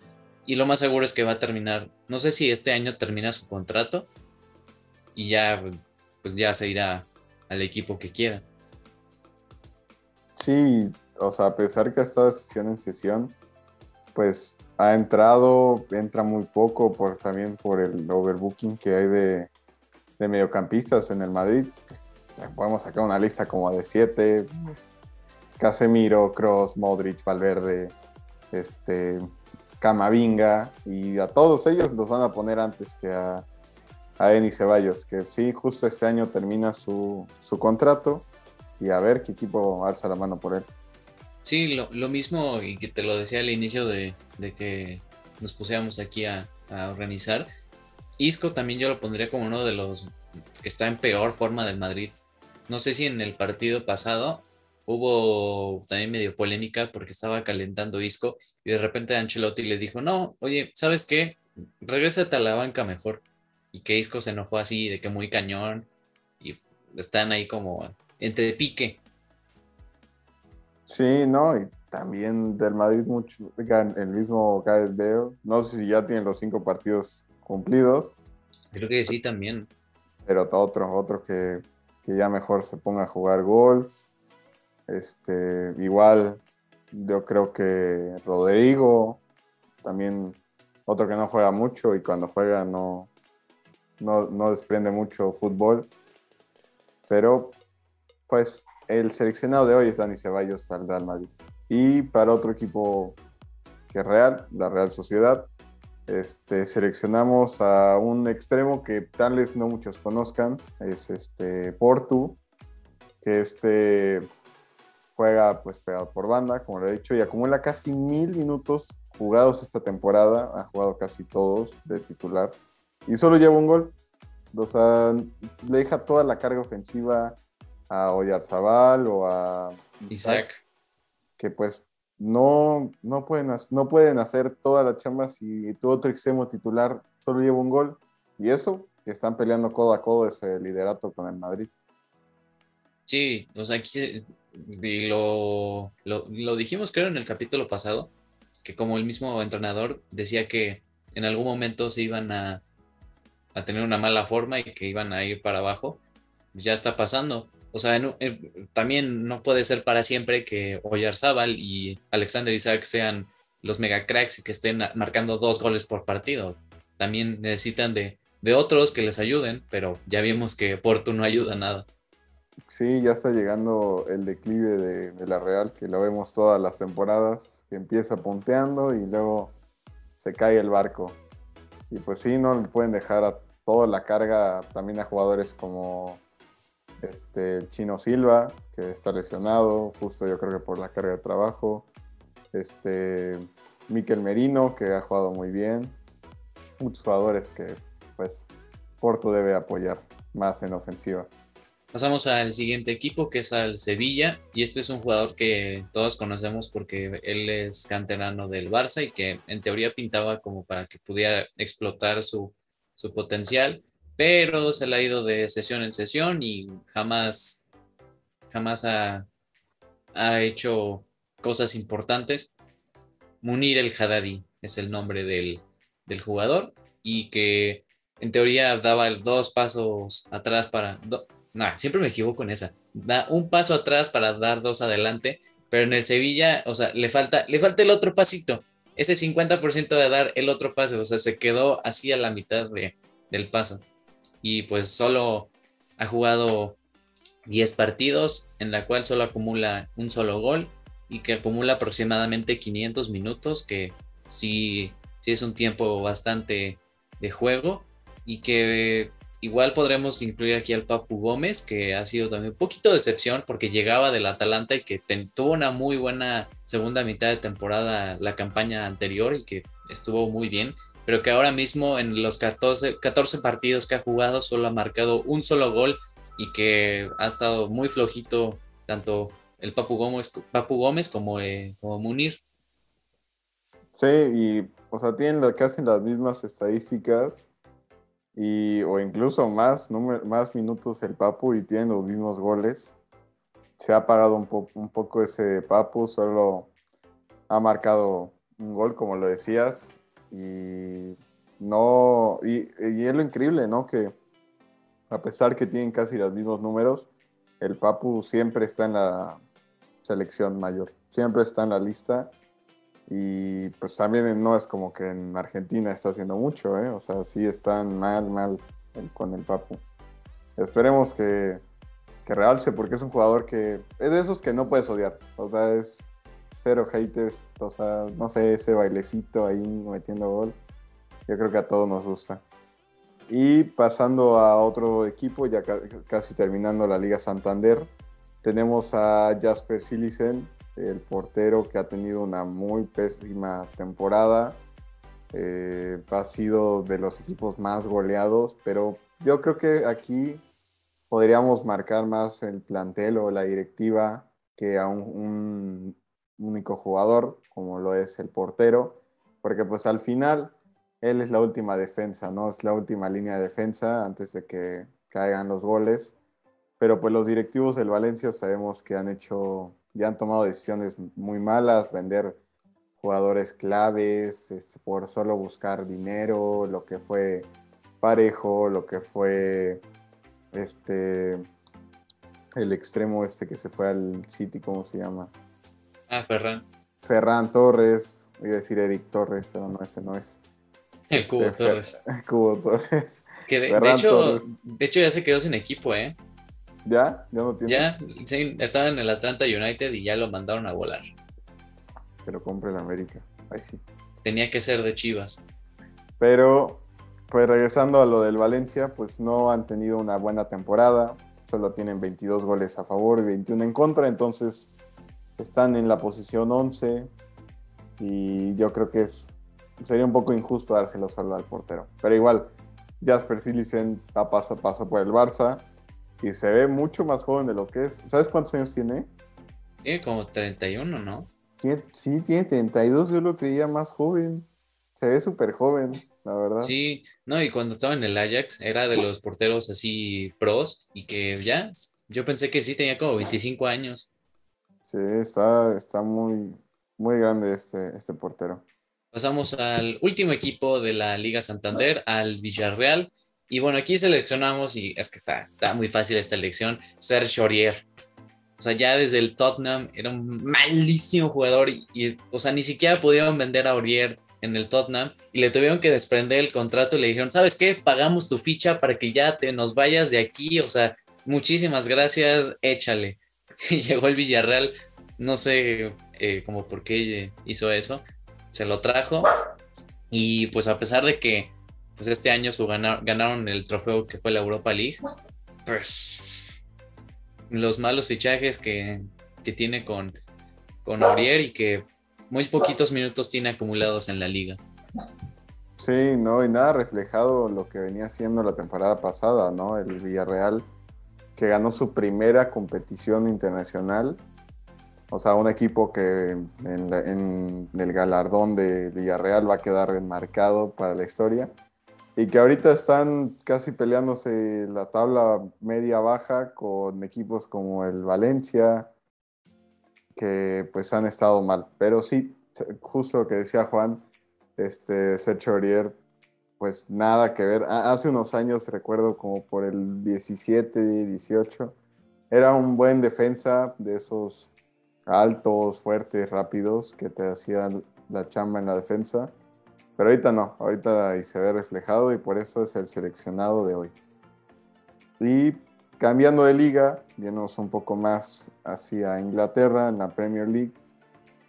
Speaker 1: y lo más seguro es que va a terminar, no sé si este año termina su contrato y ya pues ya se irá al equipo que quiera.
Speaker 2: Sí, o sea, a pesar que ha estado sesión en sesión, pues ha entrado, entra muy poco por también por el overbooking que hay de, de mediocampistas en el Madrid. Podemos sacar una lista como de siete. Pues, Casemiro, Cross, Modric, Valverde, este, Camavinga, y a todos ellos los van a poner antes que a, a Denis Ceballos, que sí, justo este año termina su, contrato y a ver qué equipo alza la mano por él.
Speaker 1: Sí, lo, mismo, y que te lo decía al inicio de, que nos pusiéramos aquí a, a, organizar. Isco también yo lo pondría como uno de los que está en peor forma del Madrid. No sé si en el partido pasado hubo también medio polémica porque estaba calentando Isco y de repente Ancelotti le dijo, no, oye, ¿sabes qué? Regrésate a la banca mejor. Y que Isco se enojó así, de que muy cañón. Y están ahí como entre pique.
Speaker 2: Sí, no, y también del Madrid mucho, el mismo Bale, no sé si ya tienen los cinco partidos cumplidos.
Speaker 1: Creo que sí también.
Speaker 2: Pero otros, otros que, que ya mejor se ponga a jugar golf este, igual, yo creo que Rodrigo, también otro que no juega mucho y cuando juega no, desprende mucho fútbol. Pero, pues, el seleccionado de hoy es Dani Ceballos para el Real Madrid. Y para otro equipo que es Real, la Real Sociedad, este, seleccionamos a un extremo que tal vez no muchos conozcan, es este Portu, que este juega pues pegado por banda, como lo he dicho, y acumula casi mil minutos jugados esta temporada, ha jugado casi todos de titular, y solo lleva un gol. O sea, le deja toda la carga ofensiva a Oyarzabal o a
Speaker 1: Isaac,
Speaker 2: que pues no, no, pueden, no pueden hacer toda la chamba si tu otro extremo titular solo lleva un gol. Y eso, que están peleando codo a codo ese liderato con el Madrid.
Speaker 1: Sí, o sea, aquí y lo, lo, dijimos creo en el capítulo pasado, que como el mismo entrenador decía que en algún momento se iban a, a tener una mala forma y que iban a ir para abajo, ya está pasando. O sea, también no puede ser para siempre que Oyarzábal y Alexander Isaac sean los mega cracks y que estén marcando dos goles por partido. También necesitan de, de otros que les ayuden, pero ya vimos que Porto no ayuda nada.
Speaker 2: Sí, ya está llegando el declive de, la Real, que lo vemos todas las temporadas, que empieza punteando y luego se cae el barco. Y pues sí, no le pueden dejar a toda la carga también a jugadores como este, el Chino Silva, que está lesionado, justo yo creo que por la carga de trabajo. Este, Miquel Merino, que ha jugado muy bien. Muchos jugadores que pues Porto debe apoyar más en ofensiva.
Speaker 1: Pasamos al siguiente equipo, que es al Sevilla, y este es un jugador que todos conocemos porque él es canterano del Barça y que en teoría pintaba como para que pudiera explotar su, su potencial, pero se le ha ido de sesión en sesión y jamás, jamás ha, ha hecho cosas importantes. Munir el Haddadi es el nombre del, del jugador y que en teoría daba dos pasos atrás para, no, siempre me equivoco con esa. Da un paso atrás para dar dos adelante, pero en el Sevilla, o sea, le falta, le falta el otro pasito. Ese 50% de dar el otro paso, o sea, se quedó así a la mitad de, del paso. Y pues solo ha jugado 10 partidos, en la cual solo acumula un solo gol y que acumula aproximadamente 500 minutos, que sí, sí es un tiempo bastante de juego y que Igual podremos incluir aquí al Papu Gómez, que ha sido también un poquito de decepción porque llegaba del Atalanta y que tuvo una muy buena segunda mitad de temporada la campaña anterior y que estuvo muy bien, pero que ahora mismo en los 14, 14 partidos que ha jugado solo ha marcado un solo gol y que ha estado muy flojito tanto el Papu Gómez, Papu Gómez como, eh, como Munir.
Speaker 2: Sí, y o sea, tienen casi las mismas estadísticas y, o incluso más, más minutos el Papu y tiene los mismos goles. Se ha apagado un, un poco ese Papu, solo ha marcado un gol, como lo decías, y no, y, y, es lo increíble, ¿no? Que a pesar que tienen casi los mismos números, el Papu siempre está en la selección mayor, siempre está en la lista y pues también no es como que en Argentina está haciendo mucho, ¿eh? O sea, sí están mal, mal con el Papu. Esperemos que, que realce porque es un jugador que es de esos que no puedes odiar. O sea, es cero haters. O sea, no sé, ese bailecito ahí metiendo gol. Yo creo que a todos nos gusta. Y pasando a otro equipo, ya casi terminando la Liga Santander, tenemos a Jasper Silicen, el portero que ha tenido una muy pésima temporada. Eh, ha sido de los equipos más goleados, pero yo creo que aquí podríamos marcar más el plantel o la directiva que a un, único jugador, como lo es el portero, porque pues al final él es la última defensa, ¿no? Es la última línea de defensa antes de que caigan los goles. Pero pues los directivos del Valencia sabemos que han hecho ya han tomado decisiones muy malas, vender jugadores claves este, por solo buscar dinero, lo que fue Parejo, lo que fue este el extremo este que se fue al City, ¿cómo se llama?
Speaker 1: Ah, Ferran.
Speaker 2: Ferran Torres, voy a decir Eric Torres, pero no, ese no es. *laughs*
Speaker 1: El este, Cubo Torres.
Speaker 2: El *laughs* Cubo Torres.
Speaker 1: Que de, hecho, de hecho ya se quedó sin equipo, ¿eh?
Speaker 2: ¿Ya? ¿Ya no tiene?
Speaker 1: Ya, sí, estaba en el Atlanta United y ya lo mandaron a volar.
Speaker 2: Pero compre en América. Ahí sí.
Speaker 1: Tenía que ser de Chivas.
Speaker 2: Pero, pues regresando a lo del Valencia, pues no han tenido una buena temporada. Solo tienen 22 goles a favor y 21 en contra. Entonces están en la posición 11. Y yo creo que es sería un poco injusto dárselo solo al portero. Pero igual, Jasper Silicen pasó, pasó por el Barça y se ve mucho más joven de lo que es. ¿Sabes cuántos años tiene?
Speaker 1: Tiene como 31, ¿no?
Speaker 2: sí, tiene 32, yo lo creía más joven. Se ve súper joven, la verdad.
Speaker 1: Sí, no, y cuando estaba en el Ajax era de los porteros así pros y que ya, yo pensé que sí tenía como 25 años.
Speaker 2: Sí, está, está muy, muy grande este, este portero.
Speaker 1: Pasamos al último equipo de la Liga Santander, al Villarreal, y bueno, aquí seleccionamos, y es que está, está muy fácil esta elección, Serge Aurier. O sea, ya desde el Tottenham era un malísimo jugador y, o sea, ni siquiera pudieron vender a Aurier en el Tottenham y le tuvieron que desprender el contrato y le dijeron, ¿sabes qué? Pagamos tu ficha para que ya te nos vayas de aquí, o sea, muchísimas gracias, échale. *laughs* Y llegó el Villarreal, no sé eh, como por qué hizo eso, se lo trajo Y pues a pesar de que pues este año su ganaron el trofeo que fue la Europa League, pues los malos fichajes que, tiene con, con Aurier y que muy poquitos minutos tiene acumulados en la liga.
Speaker 2: Sí, no, y nada reflejado lo que venía haciendo la temporada pasada, ¿no? El Villarreal, que ganó su primera competición internacional. O sea, un equipo que en, el galardón de Villarreal va a quedar enmarcado para la historia. Y que ahorita están casi peleándose la tabla media-baja con equipos como el Valencia, que pues han estado mal. Pero sí, justo lo que decía Juan, este, Sergio Aurier, pues nada que ver. Hace unos años, recuerdo como por el 17, 18, era un buen defensa de esos altos, fuertes, rápidos que te hacían la chamba en la defensa. Pero ahorita no, ahorita ahí se ve reflejado y por eso es el seleccionado de hoy. Y cambiando de liga, yéndonos un poco más hacia Inglaterra, en la Premier League,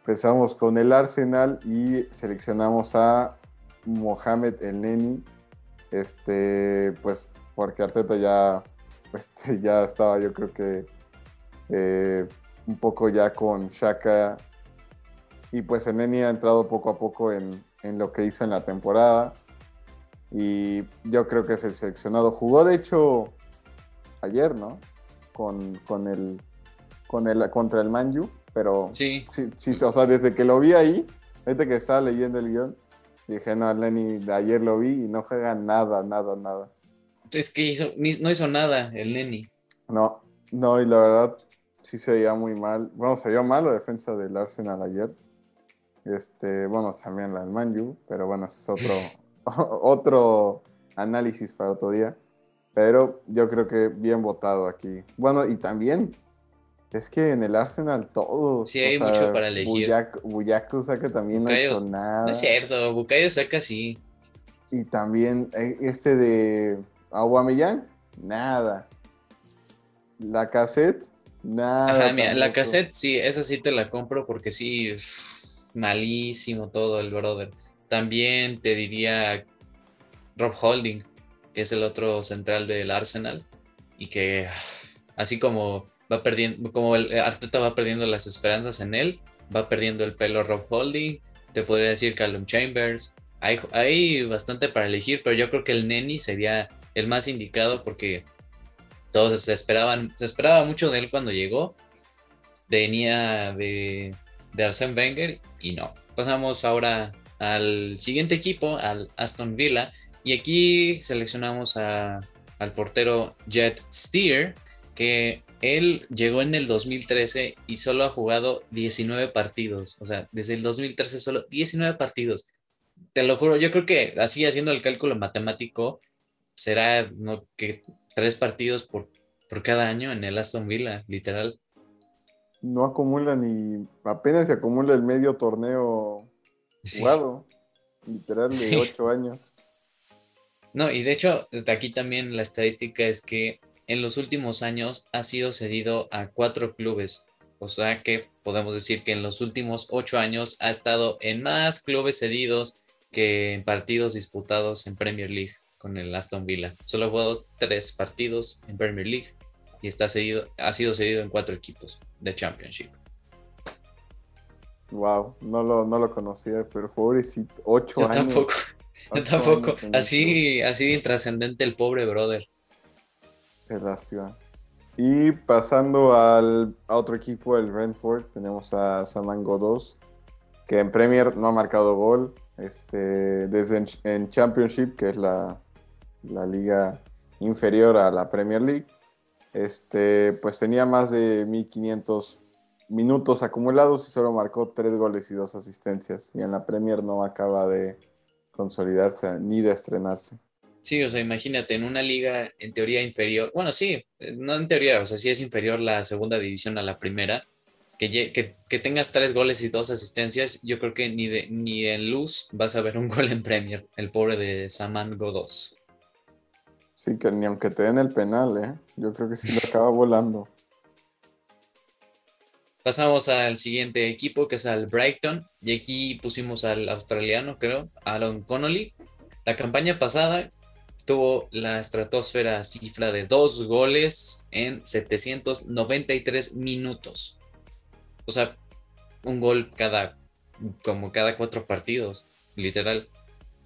Speaker 2: Empezamos con el Arsenal y seleccionamos a Mohamed El Neni. Este, pues porque Arteta ya, pues, *laughs* ya estaba, yo creo que eh, un poco ya con Shaka. Y pues el Neni ha entrado poco a poco en, lo que hizo en la temporada. Y yo creo que es el seleccionado. Jugó de hecho ayer, ¿no? Con, con el, con el, contra el Manju pero sí. sí, o sea, desde que lo vi ahí, ahorita que estaba leyendo el guion, dije, no, Lenny, ayer lo vi y no juega nada, nada, nada.
Speaker 1: Es que no hizo nada el Lenny.
Speaker 2: No, no, y la verdad sí se veía muy mal. Bueno, se vio mal la defensa del Arsenal ayer. Este, bueno, también la del Manju, pero bueno, ese es otro, *laughs* otro análisis para otro día. Pero yo creo que bien votado aquí. Bueno, y también es que en el Arsenal todo.
Speaker 1: Sí, hay mucho para elegir.
Speaker 2: Buyaku saca también no ha hecho nada.
Speaker 1: No es cierto, Bukayo saca sí.
Speaker 2: Y también eh, este de Aguamillán, nada. La cassette, nada.
Speaker 1: Ajá, mira, la cassette sí, esa sí te la compro porque sí, malísimo todo el brother. También te diría Rob Holding, que es el otro central del Arsenal, y que así como va perdiendo, como el Arteta va perdiendo las esperanzas en él, va perdiendo el pelo Rob Holding, te podría decir Callum Chambers, hay, hay bastante para elegir, pero yo creo que el Neni sería el más indicado porque todos se esperaban, se esperaba mucho de él cuando llegó, venía de, de Arsene Wenger y no. Pasamos ahora al siguiente equipo, al Aston Villa, y aquí seleccionamos al portero Jet Steer, que él llegó en el 2013 y solo ha jugado 19 partidos. O sea, desde el 2013 solo 19 partidos. Te lo juro, yo creo que así haciendo el cálculo matemático, será ¿no? que tres partidos por, por cada año en el Aston Villa, literal.
Speaker 2: No acumula ni, apenas se acumula el medio torneo jugado, literal de ocho años.
Speaker 1: No, y de hecho, aquí también la estadística es que en los últimos años ha sido cedido a cuatro clubes, o sea que podemos decir que en los últimos ocho años ha estado en más clubes cedidos que en partidos disputados en Premier League con el Aston Villa. Solo ha jugado tres partidos en Premier League y está cedido, ha sido cedido en cuatro equipos de Championship.
Speaker 2: Wow, no lo, no lo conocía, pero pobrecito, ocho
Speaker 1: yo
Speaker 2: años.
Speaker 1: Tampoco, yo tampoco, así, así de intrascendente el pobre brother.
Speaker 2: Y pasando al, a otro equipo, el Brentford, tenemos a Saman Godos, que en Premier no ha marcado gol. Este, desde en, Championship, que es la, la, liga inferior a la Premier League, este, pues tenía más de 1500 minutos acumulados y solo marcó tres goles y dos asistencias. Y en la Premier no acaba de consolidarse ni de estrenarse.
Speaker 1: Sí, o sea, imagínate, en una liga en teoría inferior, bueno, sí, no en teoría, o sea, sí es inferior la segunda división a la primera, que, que, tengas tres goles y dos asistencias, yo creo que ni, de, ni en luz vas a ver un gol en Premier, el pobre de Saman Godos.
Speaker 2: Sí, que ni aunque te den el penal, ¿eh? Yo creo que sí lo acaba volando. *laughs*
Speaker 1: Pasamos al siguiente equipo, que es al Brighton, y aquí pusimos al australiano, creo, Aaron Connolly. La campaña pasada tuvo la estratosfera cifra de dos goles en 793 minutos. O sea, un gol cada, como cada cuatro partidos, literal.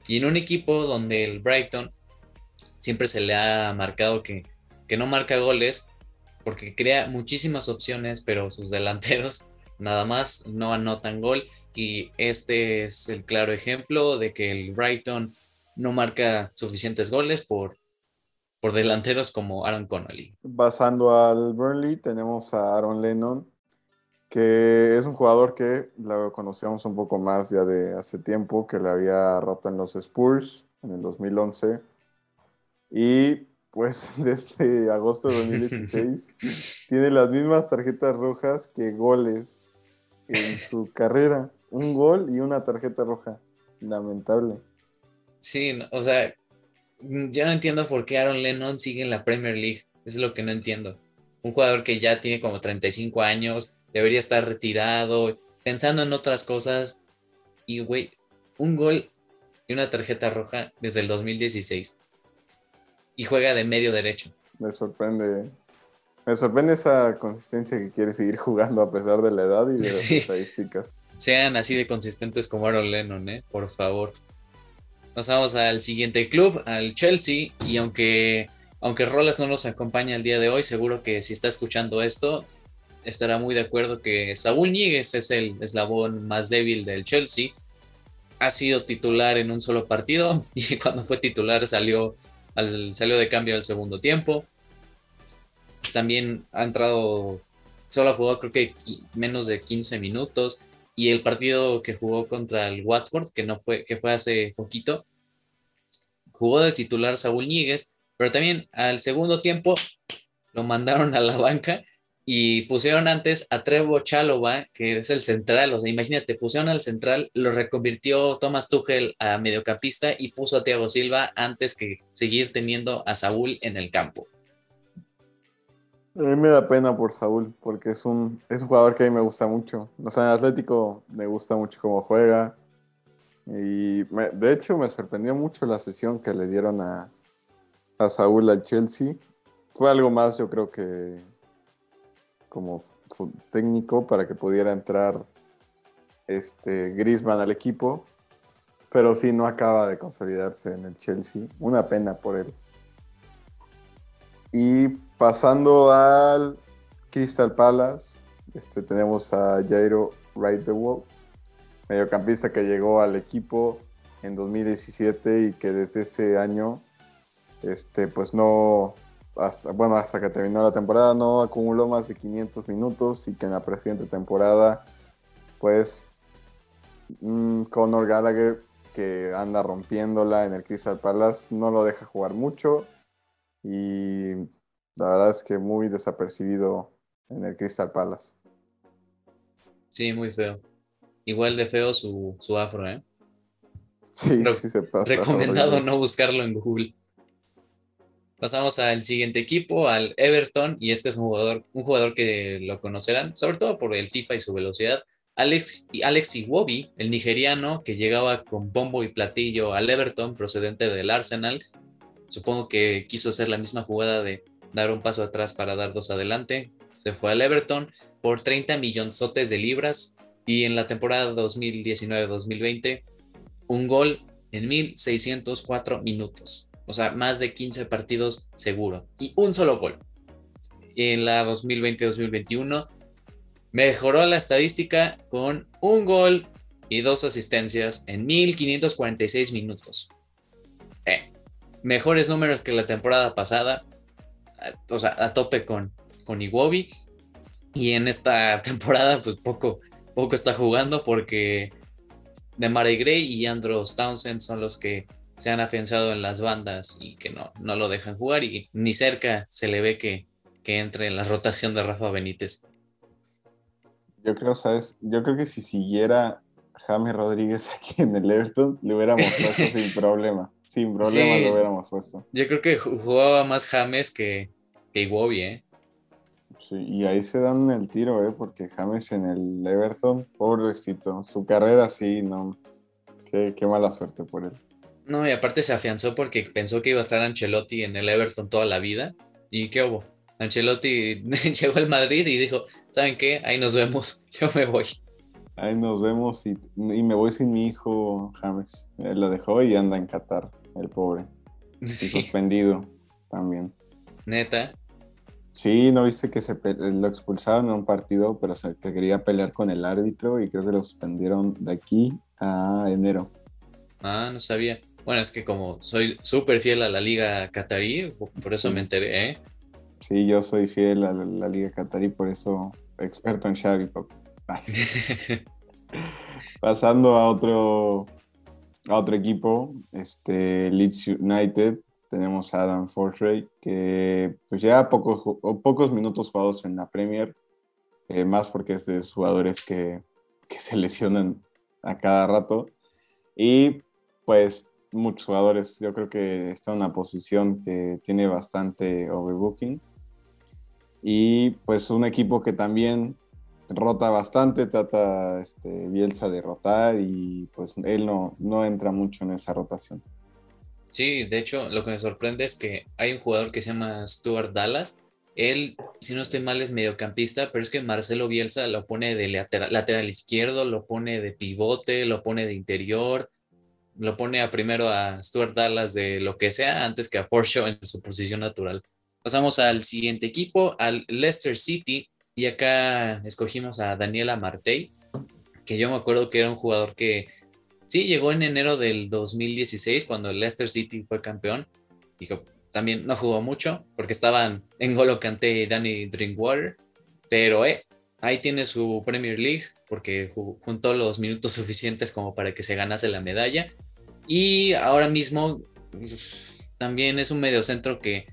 Speaker 1: Y en un equipo donde el Brighton siempre se le ha marcado que, que no marca goles porque crea muchísimas opciones, pero sus delanteros *laughs* nada más no anotan gol. Y este es el claro ejemplo de que el Brighton no marca suficientes goles por, por delanteros como Aaron Connolly.
Speaker 2: Pasando al Burnley, tenemos a Aaron Lennon, que es un jugador que lo conocíamos un poco más ya de hace tiempo, que le había roto en los Spurs en el 2011. Y pues *laughs* desde agosto de 2016 tiene las mismas tarjetas rojas que goles en su carrera. Un gol y una tarjeta roja. Lamentable.
Speaker 1: Sí, o sea, yo no entiendo por qué Aaron Lennon sigue en la Premier League. Es lo que no entiendo. Un jugador que ya tiene como 35 años, debería estar retirado, pensando en otras cosas. Y, güey, un gol y una tarjeta roja desde el 2016. Y juega de medio derecho.
Speaker 2: Me sorprende. Me sorprende esa consistencia que quiere seguir jugando a pesar de la edad y de las estadísticas.
Speaker 1: Sean así de consistentes como Aaron Lennon, ¿eh? Por favor. Pasamos al siguiente club, al Chelsea, y aunque, aunque Rolas no nos acompaña el día de hoy, seguro que si está escuchando esto, estará muy de acuerdo que Saúl Ñíguez es el eslabón más débil del Chelsea. Ha sido titular en un solo partido *laughs* y cuando fue titular salió, al, salió de cambio al segundo tiempo. También ha entrado, solo ha jugado creo que menos de 15 minutos y el partido que jugó contra el Watford, que no fue, que fue hace poquito, jugó de titular Saúl Ñíguez, pero también al segundo tiempo lo mandaron a la banca y pusieron antes a Trevo Chalova, que es el central, o sea, imagínate, pusieron al central, lo reconvirtió Thomas Tuchel a mediocampista y puso a Thiago Silva antes que seguir teniendo a Saúl en el campo.
Speaker 2: A mí me da pena por Saúl, porque es un, es un jugador que a mí me gusta mucho. O sea, en Atlético me gusta mucho cómo juega. Y de hecho me sorprendió mucho la sesión que le dieron a, a Saúl al Chelsea. Fue algo más, yo creo que como técnico para que pudiera entrar este Griezmann al equipo. Pero sí, no acaba de consolidarse en el Chelsea. Una pena por él. Y Pasando al Crystal Palace, este, tenemos a Jairo Wright the Wall, mediocampista que llegó al equipo en 2017 y que desde ese año, este, pues no, hasta, bueno, hasta que terminó la temporada no acumuló más de 500 minutos y que en la presente temporada, pues, mm, Conor Gallagher, que anda rompiéndola en el Crystal Palace, no lo deja jugar mucho y la verdad es que muy desapercibido en el Crystal Palace.
Speaker 1: Sí, muy feo. Igual de feo su, afro, ¿eh?
Speaker 2: Sí, sí se pasa.
Speaker 1: Recomendado no buscarlo en Google. Pasamos al siguiente equipo, al Everton, y este es un jugador, un jugador que lo conocerán, sobre todo por el FIFA y su velocidad. Alex, Alex Iwobi, el nigeriano que llegaba con bombo y platillo al Everton procedente del Arsenal. Supongo que quiso hacer la misma jugada de dar un paso atrás para dar dos adelante. Se fue al Everton por 30 millonzotes de libras y en la temporada 2019-2020 un gol en 1604 minutos. O sea, más de 15 partidos seguro y un solo gol. En la 2020-2021 mejoró la estadística con un gol y dos asistencias en 1546 minutos. Eh, mejores números que la temporada pasada o sea, a tope con, con Iwobi. Y en esta *laughs* temporada, pues poco, poco está jugando porque Demare Gray y Andros Townsend son los que se han afianzado en las bandas y que no, no lo dejan jugar y ni cerca se le ve que, que entre en la rotación de Rafa Benítez.
Speaker 2: Yo creo, ¿sabes? Yo creo que si siguiera James Rodríguez *laughs* aquí en el Everton, le hubiéramos puesto *laughs* sin problema. Sin problema lo hubiéramos puesto.
Speaker 1: Yo creo que jugaba más James que, que Iwobi, ¿eh?
Speaker 2: Sí, y ahí se dan el tiro, ¿eh? porque James en el Everton, pobrecito, su carrera sí, no. Qué, qué mala suerte por él.
Speaker 1: No, y aparte se afianzó porque pensó que iba a estar Ancelotti en el Everton toda la vida. ¿Y qué hubo? Ancelotti *laughs* llegó al Madrid y dijo, ¿saben qué? Ahí nos vemos, *laughs* yo me voy.
Speaker 2: Ahí nos vemos y, me voy sin mi hijo James. Él lo dejó y anda en Qatar, el pobre. *laughs* Sí. Y suspendido también.
Speaker 1: Neta.
Speaker 2: Sí, no viste que se lo expulsaron en un partido, pero se que quería pelear con el árbitro y creo que lo suspendieron de aquí a enero.
Speaker 1: Ah, no sabía. Bueno, es que como soy súper fiel a la liga catarí, por eso me enteré, ¿eh?
Speaker 2: Sí, yo soy fiel a la, liga catarí, por eso experto en Xavi. *laughs* Pasando a otro, a otro equipo, este Leeds United, tenemos a Adam Forsray, que pues lleva pocos, pocos minutos jugados en la Premier, eh, más porque es de jugadores que, que se lesionan a cada rato. Y pues muchos jugadores, yo creo que está en una posición que tiene bastante overbooking. Y pues un equipo que también rota bastante, trata este, Bielsa de rotar y pues él no, no entra mucho en esa rotación.
Speaker 1: Sí, de hecho, lo que me sorprende es que hay un jugador que se llama Stuart Dallas. Él, si no estoy mal, es mediocampista, pero es que Marcelo Bielsa lo pone de lateral, lateral izquierdo, lo pone de pivote, lo pone de interior, lo pone a primero a Stuart Dallas de lo que sea antes que a Porsche en su posición natural. Pasamos al siguiente equipo, al Leicester City, y acá escogimos a Daniela Martey, que yo me acuerdo que era un jugador que sí llegó en enero del 2016 cuando el Leicester City fue campeón. Dijo, también no jugó mucho porque estaban en Golo y Danny Drinkwater, pero eh, ahí tiene su Premier League porque juntó los minutos *laughs* suficientes como para que se ganase la medalla. Y ahora mismo también es un mediocentro que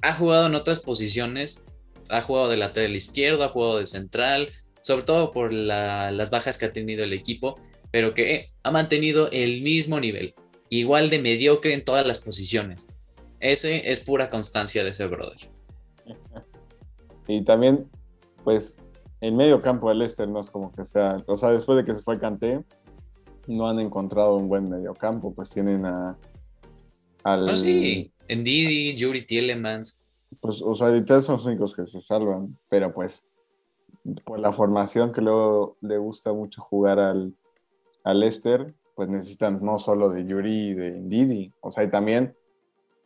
Speaker 1: ha jugado en otras posiciones, ha jugado de lateral izquierdo, ha jugado de central, sobre todo por las bajas que ha tenido el equipo, pero que ha mantenido el mismo nivel, igual de mediocre en todas las posiciones. Ese es pura constancia de ese brother. *laughs*
Speaker 2: Y también, pues, el medio campo del Leicester no es como que sea, o sea, después de que se fue Canté, no han encontrado un buen medio campo, pues tienen a...
Speaker 1: Al... No, sí, Didi, Yuri Tielemans.
Speaker 2: Pues, o sea, son los únicos que se salvan, pero pues por la formación que luego le gusta mucho jugar al, al Leicester, pues necesitan no solo de Yuri y de Didi, o sea, y también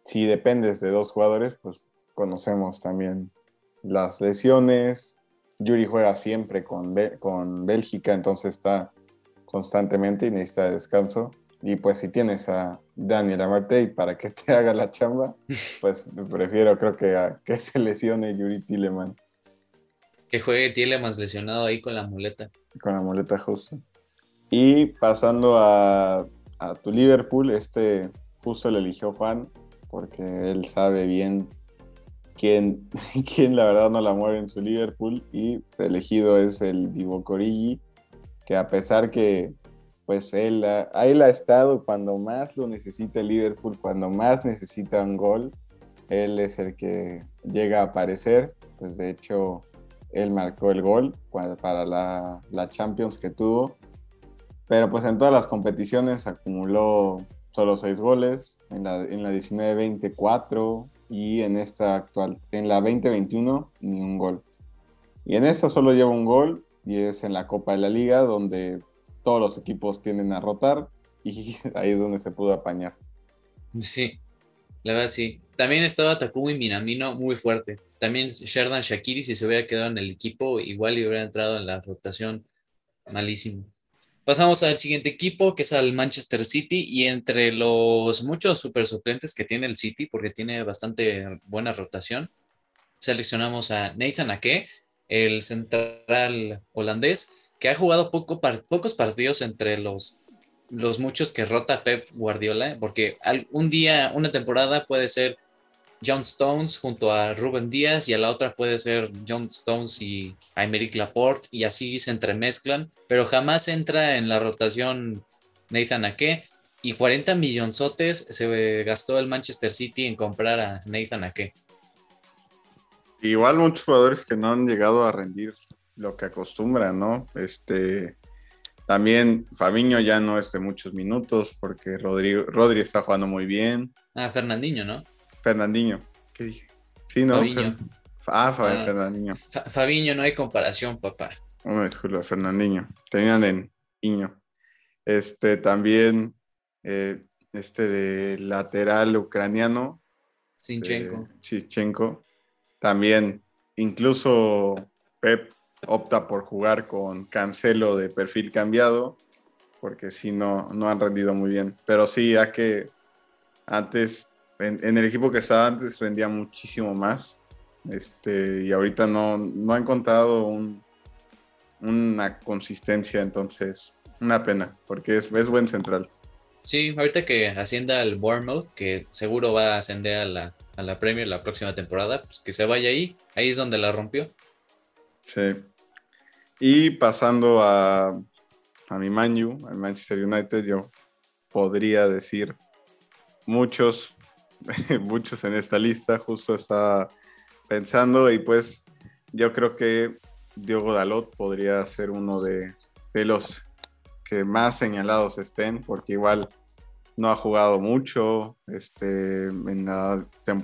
Speaker 2: si dependes de dos jugadores, pues conocemos también las lesiones. Yuri juega siempre con, con Bélgica, entonces está constantemente y necesita descanso. Y pues si tienes a Daniel Amartey para que *laughs* te haga la chamba, pues prefiero creo que, a, que se lesione Yuri Tilleman.
Speaker 1: Que juegue Tielemans lesionado ahí con la muleta.
Speaker 2: Con la muleta justo. Y pasando a, a tu Liverpool, este justo le eligió Juan, porque él sabe bien quién, *laughs* quién la verdad no la mueve en su Liverpool y elegido es el Divo Corigi, que a pesar que pues él, él ha estado cuando más lo necesita el Liverpool, cuando más necesita un gol, él es el que llega a aparecer, pues de hecho él marcó el gol para la, la Champions que tuvo, pero pues en todas las competiciones acumuló solo seis goles, en la, en la 19-20 4 y en esta actual, en la 2021 ni un gol. Y en esta solo lleva un gol y es en la Copa de la Liga donde todos los equipos tienden a rotar y *laughs* ahí es donde se pudo apañar.
Speaker 1: Sí, la verdad sí. También estaba Takumi Minamino muy fuerte. También Sherdan Shakiri, si se hubiera quedado en el equipo, igual hubiera entrado en la rotación malísimo. Pasamos al siguiente equipo, que es al Manchester City, y entre los muchos super suplentes que tiene el City, porque tiene bastante buena rotación, seleccionamos a Nathan Ake, el central holandés, que ha jugado poco, pocos partidos entre los, los muchos que rota Pep Guardiola, porque un día, una temporada puede ser John Stones junto a Ruben Díaz y a la otra puede ser John Stones y Aymeric Laporte y así se entremezclan, pero jamás entra en la rotación Nathan Ake y 40 millonzotes se gastó el Manchester City en comprar a Nathan Ake.
Speaker 2: Igual muchos jugadores que no han llegado a rendir lo que acostumbran, ¿no? Este, también Fabiño ya no es de muchos minutos porque Rodrigo, Rodri está jugando muy bien.
Speaker 1: Ah, Fernandinho, ¿no?
Speaker 2: Fernandinho, ¿qué dije? Sí, ¿no?
Speaker 1: Fabiño.
Speaker 2: Ah,
Speaker 1: Ah,
Speaker 2: Fernandinho.
Speaker 1: Fa- Fabiño, no hay comparación, papá.
Speaker 2: Una disculpa, Fernandinho. Tenían en Iño. Este también, eh, este de lateral ucraniano,
Speaker 1: Sinchenko.
Speaker 2: eh, Chichenko. También, incluso Pep opta por jugar con Cancelo de perfil cambiado, porque si no, no han rendido muy bien. Pero sí, ya que antes, en, el equipo que estaba antes, rendía muchísimo más. Este, y ahorita no, no ha encontrado un, una consistencia, entonces, una pena, porque es, es buen central.
Speaker 1: Sí, ahorita que ascienda al Bournemouth, que seguro va a ascender a la, a la Premier la próxima temporada, pues que se vaya ahí. Ahí es donde la rompió.
Speaker 2: Sí. Y pasando a, a mi Manu, al Manchester United, yo podría decir muchos, *laughs* muchos en esta lista, justo estaba pensando y pues yo creo que Diogo Dalot podría ser uno de, de los más señalados estén, porque igual no ha jugado mucho, este,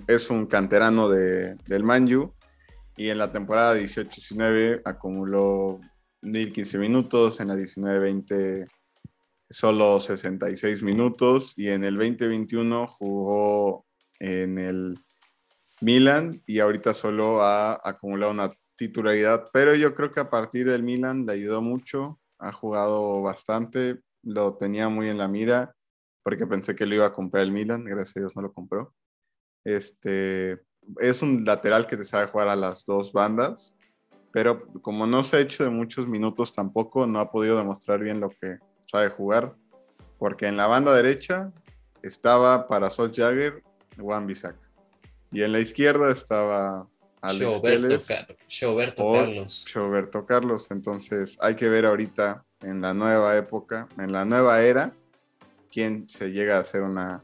Speaker 2: es un canterano de, del Manju y en la temporada 18-19 acumuló 1015 minutos, en la 19-20 solo 66 minutos y en el 2021 jugó en el Milan y ahorita solo ha acumulado una titularidad, pero yo creo que a partir del Milan le ayudó mucho, ha jugado bastante, lo tenía muy en la mira porque pensé que lo iba a comprar el Milan, gracias a Dios no lo compró. Este, es un lateral que te sabe jugar a las dos bandas, pero como no se ha hecho de muchos minutos tampoco, no ha podido demostrar bien lo que sabe jugar, porque en la banda derecha estaba para Sol Jagger, Juan Bisaca, y en la izquierda estaba Alex
Speaker 1: Car-
Speaker 2: o
Speaker 1: Carlos.
Speaker 2: Roberto Carlos. Entonces hay que ver ahorita en la nueva época, en la nueva era, quién se llega a hacer una,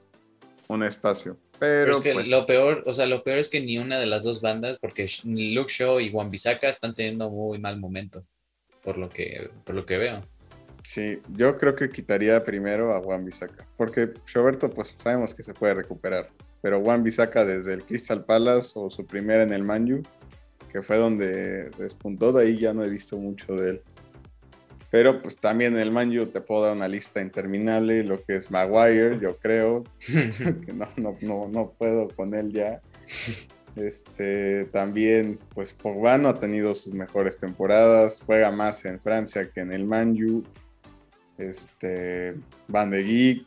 Speaker 2: un espacio. Pero,
Speaker 1: Pero es que
Speaker 2: pues,
Speaker 1: lo peor, o sea, lo peor es que ni una de las dos bandas, porque Luke Shaw y Wan Bissaka están teniendo muy mal momento, por lo que, por lo que veo.
Speaker 2: sí, yo creo que quitaría primero a Juan Bisaca, porque Roberto pues sabemos que se puede recuperar, pero Juan Bisaca desde el Crystal Palace o su primera en el Manju, que fue donde despuntó, de ahí ya no he visto mucho de él. Pero pues también en el Manju te puedo dar una lista interminable, lo que es Maguire, yo creo, *laughs* que no, no, no, no puedo con él ya. Este, también, pues Pogba no ha tenido sus mejores temporadas, juega más en Francia que en el Manju. Este, Van de Geek,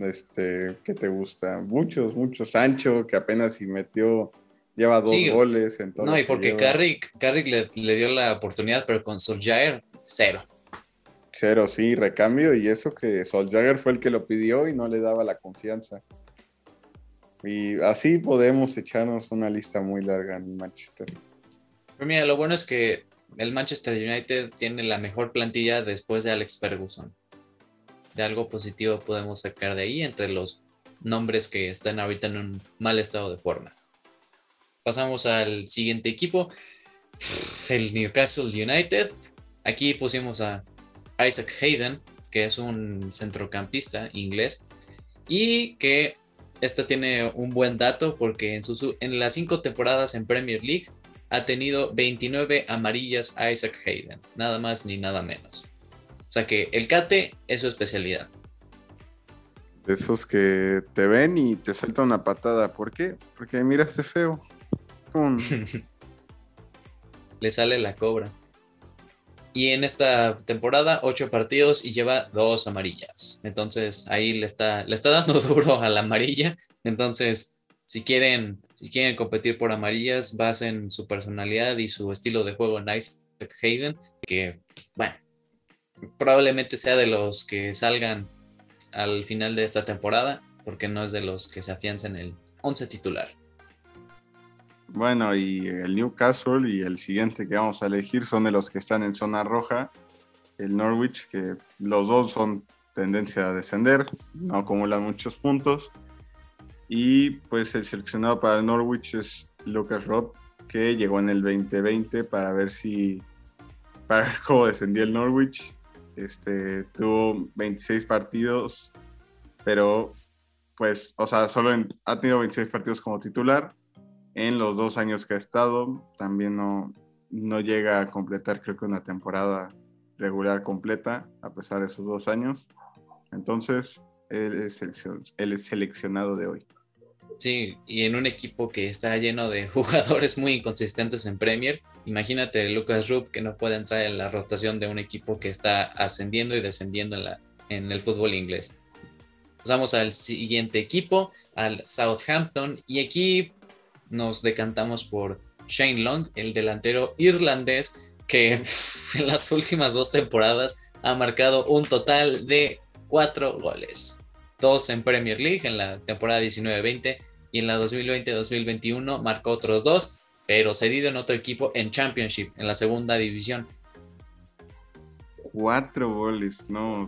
Speaker 2: este, ¿qué te gusta? Muchos, muchos. Sancho, que apenas si metió, lleva dos
Speaker 1: Sí,
Speaker 2: goles en todo.
Speaker 1: No, y
Speaker 2: que
Speaker 1: porque. Carrick, Carrick le, le dio la oportunidad, pero con Solskjaer, cero.
Speaker 2: Cero, sí, recambio, y eso que Solskjaer fue el que lo pidió y no le daba la confianza. Y así podemos echarnos una lista muy larga en Manchester.
Speaker 1: Pero mira, lo bueno es que el Manchester United tiene la mejor plantilla después de Alex Ferguson. De algo positivo podemos sacar de ahí entre los nombres que están ahorita en un mal estado de forma. Pasamos al siguiente equipo, el Newcastle United. Aquí pusimos a Isaac Hayden, que es un centrocampista inglés y que esta tiene un buen dato porque en, sus, en las cinco temporadas en Premier League ha tenido 29 amarillas Isaac Hayden, nada más ni nada menos. O sea que el cate es su especialidad.
Speaker 2: De esos que te ven y te suelta una patada. ¿Por qué? Porque miraste feo. Pum. *laughs*
Speaker 1: Le sale la cobra. Y en esta temporada, 8 partidos y lleva dos amarillas. Entonces ahí le está, le está dando *laughs* duro a la amarilla. Entonces, si quieren, si quieren competir por amarillas, basen su personalidad y su estilo de juego en Isaac Hayden, que, bueno, probablemente sea de los que salgan al final de esta temporada, porque no es de los que se afianzan el 11 titular.
Speaker 2: Bueno, y el Newcastle y el siguiente que vamos a elegir son de los que están en zona roja. El Norwich, que los dos son tendencia a descender, no acumulan muchos puntos. Y pues el seleccionado para el Norwich es Lucas Roth, que llegó en el 2020 para ver si, para ver cómo descendía el Norwich. Este, tuvo 26 partidos, pero pues, o sea, solo ha tenido 26 partidos como titular. En los dos años que ha estado, también no, no llega a completar, creo que una temporada regular completa, a pesar de esos dos años. Entonces, él es el seleccionado de hoy.
Speaker 1: Sí, y en un equipo que está lleno de *laughs* jugadores muy inconsistentes en Premier, imagínate Lucas Rupp que no puede entrar en la rotación de un equipo que está ascendiendo y descendiendo en, el fútbol inglés. Pasamos al siguiente equipo, al Southampton, y aquí nos decantamos por Shane Long, el delantero irlandés que *laughs* en las últimas dos temporadas ha marcado un total de cuatro goles. Dos en Premier League en la temporada 19-20 y en la 2020-2021 marcó otros dos, pero cedido en otro equipo en Championship, en la segunda división.
Speaker 2: Cuatro goles, no,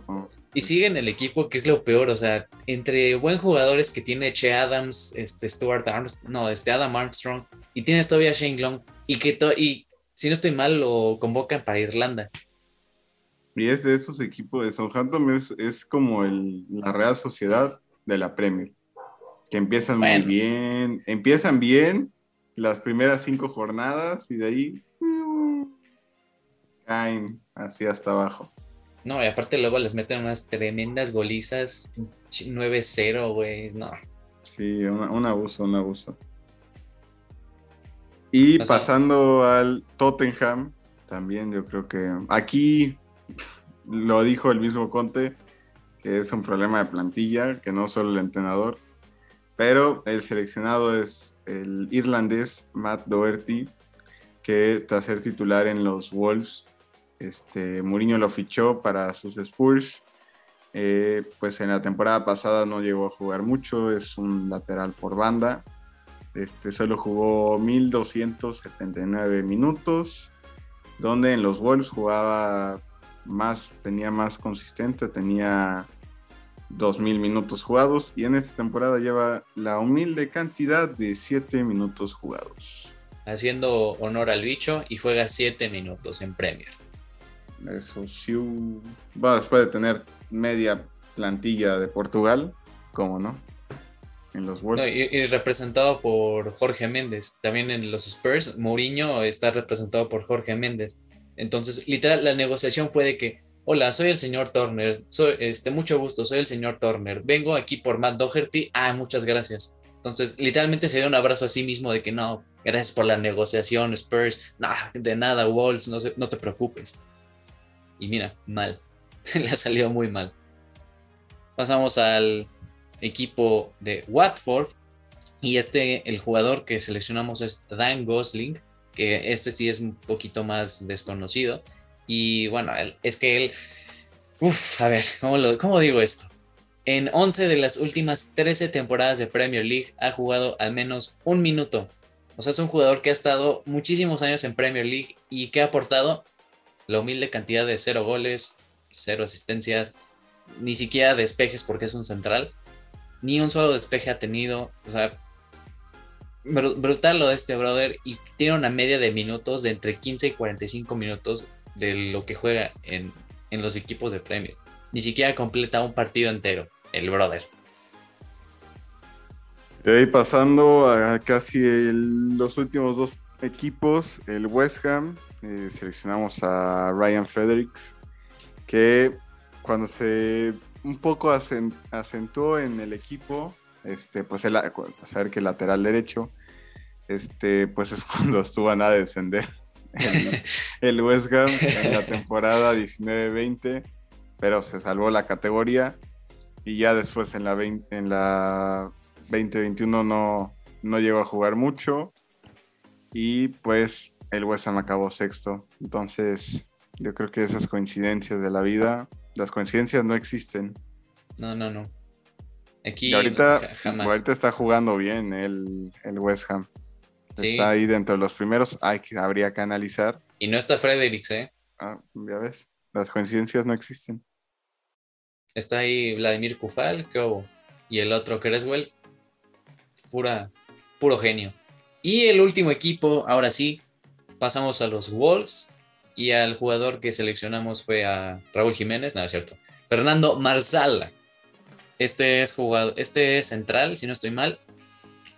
Speaker 1: Y sigue en el equipo, que es lo peor, o sea, entre buen jugadores que tiene Che Adams, este Stuart Armstrong, no, este Adam Armstrong, y tienes todavía Shane Long, y que y si no estoy mal, lo convocan para Irlanda.
Speaker 2: Y es de esos equipos de Southampton, es, es como el, la Real Sociedad de la Premier que empiezan muy bien, empiezan bien las primeras cinco jornadas y de ahí mm, caen así hasta abajo.
Speaker 1: No, y aparte luego les meten unas tremendas golizas, 9-0, güey, no.
Speaker 2: Sí, un, abuso, un abuso. Y pasando al Tottenham, también yo creo que aquí *laughs* lo dijo el mismo Conte, que es un problema de plantilla, que no solo el entrenador, pero el seleccionado es el irlandés Matt Doherty, que tras ser titular en los Wolves, este, Mourinho lo fichó para sus Spurs. Eh, pues en la temporada pasada no llegó a jugar mucho, es un lateral por banda. Este, solo jugó 1279 minutos, donde en los Wolves jugaba más, tenía más consistente, tenía 2.000 minutos jugados y en esta temporada lleva la humilde cantidad de 7 minutos jugados.
Speaker 1: Haciendo honor al bicho y juega 7 minutos en Premier.
Speaker 2: Eso sí, va después de tener media plantilla de Portugal, ¿cómo no?
Speaker 1: En los Worlds. y, representado por Jorge Méndez. También en los Spurs, Mourinho está representado por Jorge Méndez. Entonces, literal, la negociación fue de que Hola, soy el señor Turner. Soy, este, mucho gusto, soy el señor Turner. Vengo aquí por Matt Doherty. Ah, muchas gracias. Entonces, literalmente se dio un abrazo a sí mismo de que no, gracias por la negociación, Spurs. No, de nada, Wolves, no, no te preocupes. Y mira, mal. *laughs* Le ha salido muy mal. Pasamos al equipo de Watford. Y este, el jugador que seleccionamos es Dan Gosling, que este sí es un poquito más desconocido. Y bueno, es que él, uff, a ver, ¿cómo, digo esto? En 11 de las últimas 13 temporadas de Premier League ha jugado al menos un minuto. O sea, es un jugador que ha estado muchísimos años en Premier League y que ha aportado la humilde cantidad de cero goles, cero asistencias, ni siquiera despejes porque es un central. Ni un solo despeje ha tenido. O sea, brutal lo de este brother. Y tiene una media de minutos de entre 15 y 45 minutos de lo que juega en, los equipos de Premier. Ni siquiera completa un partido entero, el brother.
Speaker 2: Y ahí pasando a casi los últimos dos equipos, el West Ham, eh, seleccionamos a Ryan Fredericks, que cuando se un poco acentuó en el equipo, este, pues él, a saber que el lateral derecho, este, pues es *laughs* cuando estuvo a nada de descender *laughs* el, West Ham en la *laughs* temporada 19-20, pero se salvó la categoría y ya después en la, 20, en la 2021 no, no llegó a jugar mucho y pues el West Ham acabó sexto. Entonces yo creo que esas coincidencias de la vida, las coincidencias no existen.
Speaker 1: No, no, no.
Speaker 2: Aquí ahorita, ahorita está jugando bien el, el West Ham. Está ahí dentro de los primeros, hay que, habría que analizar.
Speaker 1: Y no está Fredericks, ¿eh?
Speaker 2: Ah, ya ves, las coincidencias no existen.
Speaker 1: Está ahí Vladimir Kufal, ¿qué Y el otro Creswell, pura, puro genio. Y el último equipo, ahora sí, pasamos a los Wolves y al jugador que seleccionamos fue a Raúl Jiménez, nada, es cierto. Fernando Marzala. Este es jugador, este es central, si no estoy mal.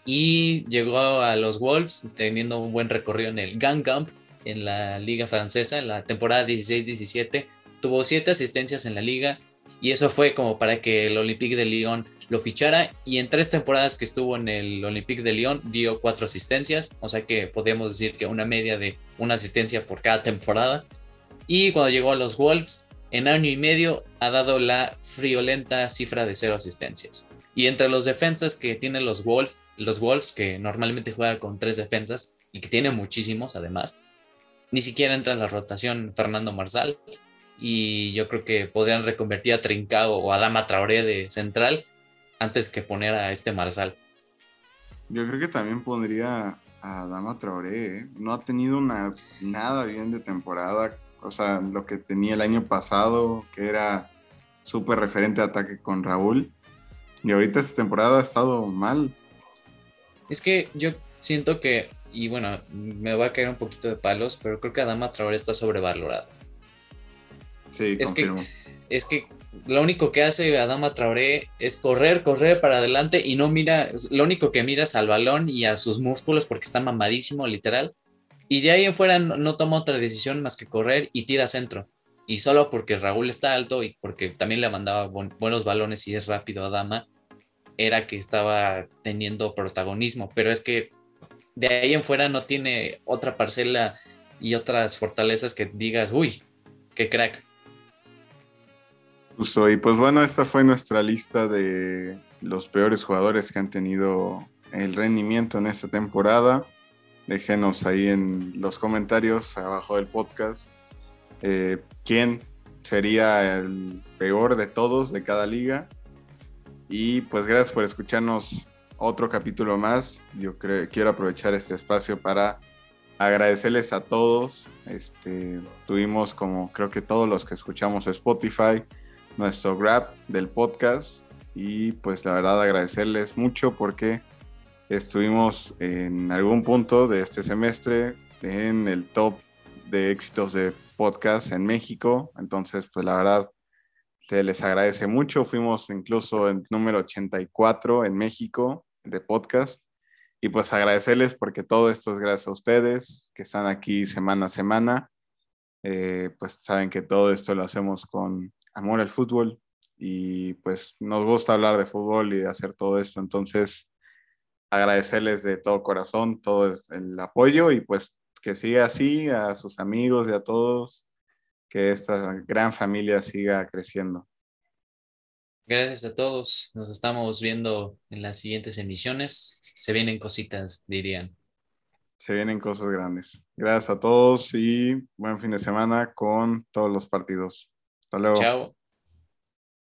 Speaker 1: Y llegó a los Wolves teniendo un buen recorrido en el Gangamp, en la liga francesa, en la temporada 16-17. Tuvo siete asistencias en la liga, y eso fue como para que el Olympique de Lyon lo fichara y en tres temporadas que estuvo en el Olympique de Lyon dio cuatro asistencias, o sea que podemos decir que una media de una asistencia por cada temporada. Y cuando llegó a los Wolves, en año y medio ha dado la friolenta cifra de cero asistencias. Y entre los defensas que tienen los Wolves, los Wolves que normalmente juega con tres defensas y que tiene muchísimos además, ni siquiera entra en la rotación Fernando Marzal, y yo creo que podrían reconvertir a Trincao o a Dama Traoré de central antes que poner a este Marzal.
Speaker 2: Yo creo que también pondría a Dama Traoré. ¿eh? No ha tenido una, nada bien de temporada. O sea, lo que tenía el año pasado, que era súper referente a ataque con Raúl. Y ahorita esta temporada ha estado mal.
Speaker 1: Es que yo siento que, y bueno, me va a caer un poquito de palos, pero creo que Adama Traoré está sobrevalorado.
Speaker 2: Sí,
Speaker 1: es que, es que lo único que hace Adama Traoré es correr, correr para adelante y no mira, lo único que mira es al balón y a sus músculos porque está mamadísimo, literal. Y de ahí en fuera no, toma otra decisión más que correr y tira centro. Y solo porque Raúl está alto y porque también le mandaba buenos balones y es rápido a Adama, era que estaba teniendo protagonismo. Pero es que de ahí en fuera no tiene otra parcela y otras fortalezas que digas, uy, qué crack.
Speaker 2: Justo, y pues bueno, esta fue nuestra lista de los peores jugadores que han tenido el rendimiento en esta temporada. Déjenos ahí en los comentarios abajo del podcast eh, quién sería el peor de todos de cada liga. Y pues gracias por escucharnos otro capítulo más. Yo quiero aprovechar este espacio para agradecerles a todos. Este, tuvimos como creo que todos los que escuchamos Spotify, nuestro grab del podcast y pues la verdad agradecerles mucho porque estuvimos en algún punto de este semestre en el top de éxitos de podcast en México. Entonces, pues la verdad, se les agradece mucho. Fuimos incluso en número 84 en México de podcast. Y pues agradecerles porque todo esto es gracias a ustedes que están aquí semana a semana. Eh, pues saben que todo esto lo hacemos con amor al fútbol y pues nos gusta hablar de fútbol y de hacer todo esto. Entonces, agradecerles de todo corazón todo el apoyo y pues que siga así a sus amigos y a todos, que esta gran familia siga creciendo.
Speaker 1: Gracias a todos. Nos estamos viendo en las siguientes emisiones. Se vienen cositas, dirían.
Speaker 2: Se vienen cosas grandes. Gracias a todos y buen fin de semana con todos los partidos. Hasta luego.
Speaker 1: Chao.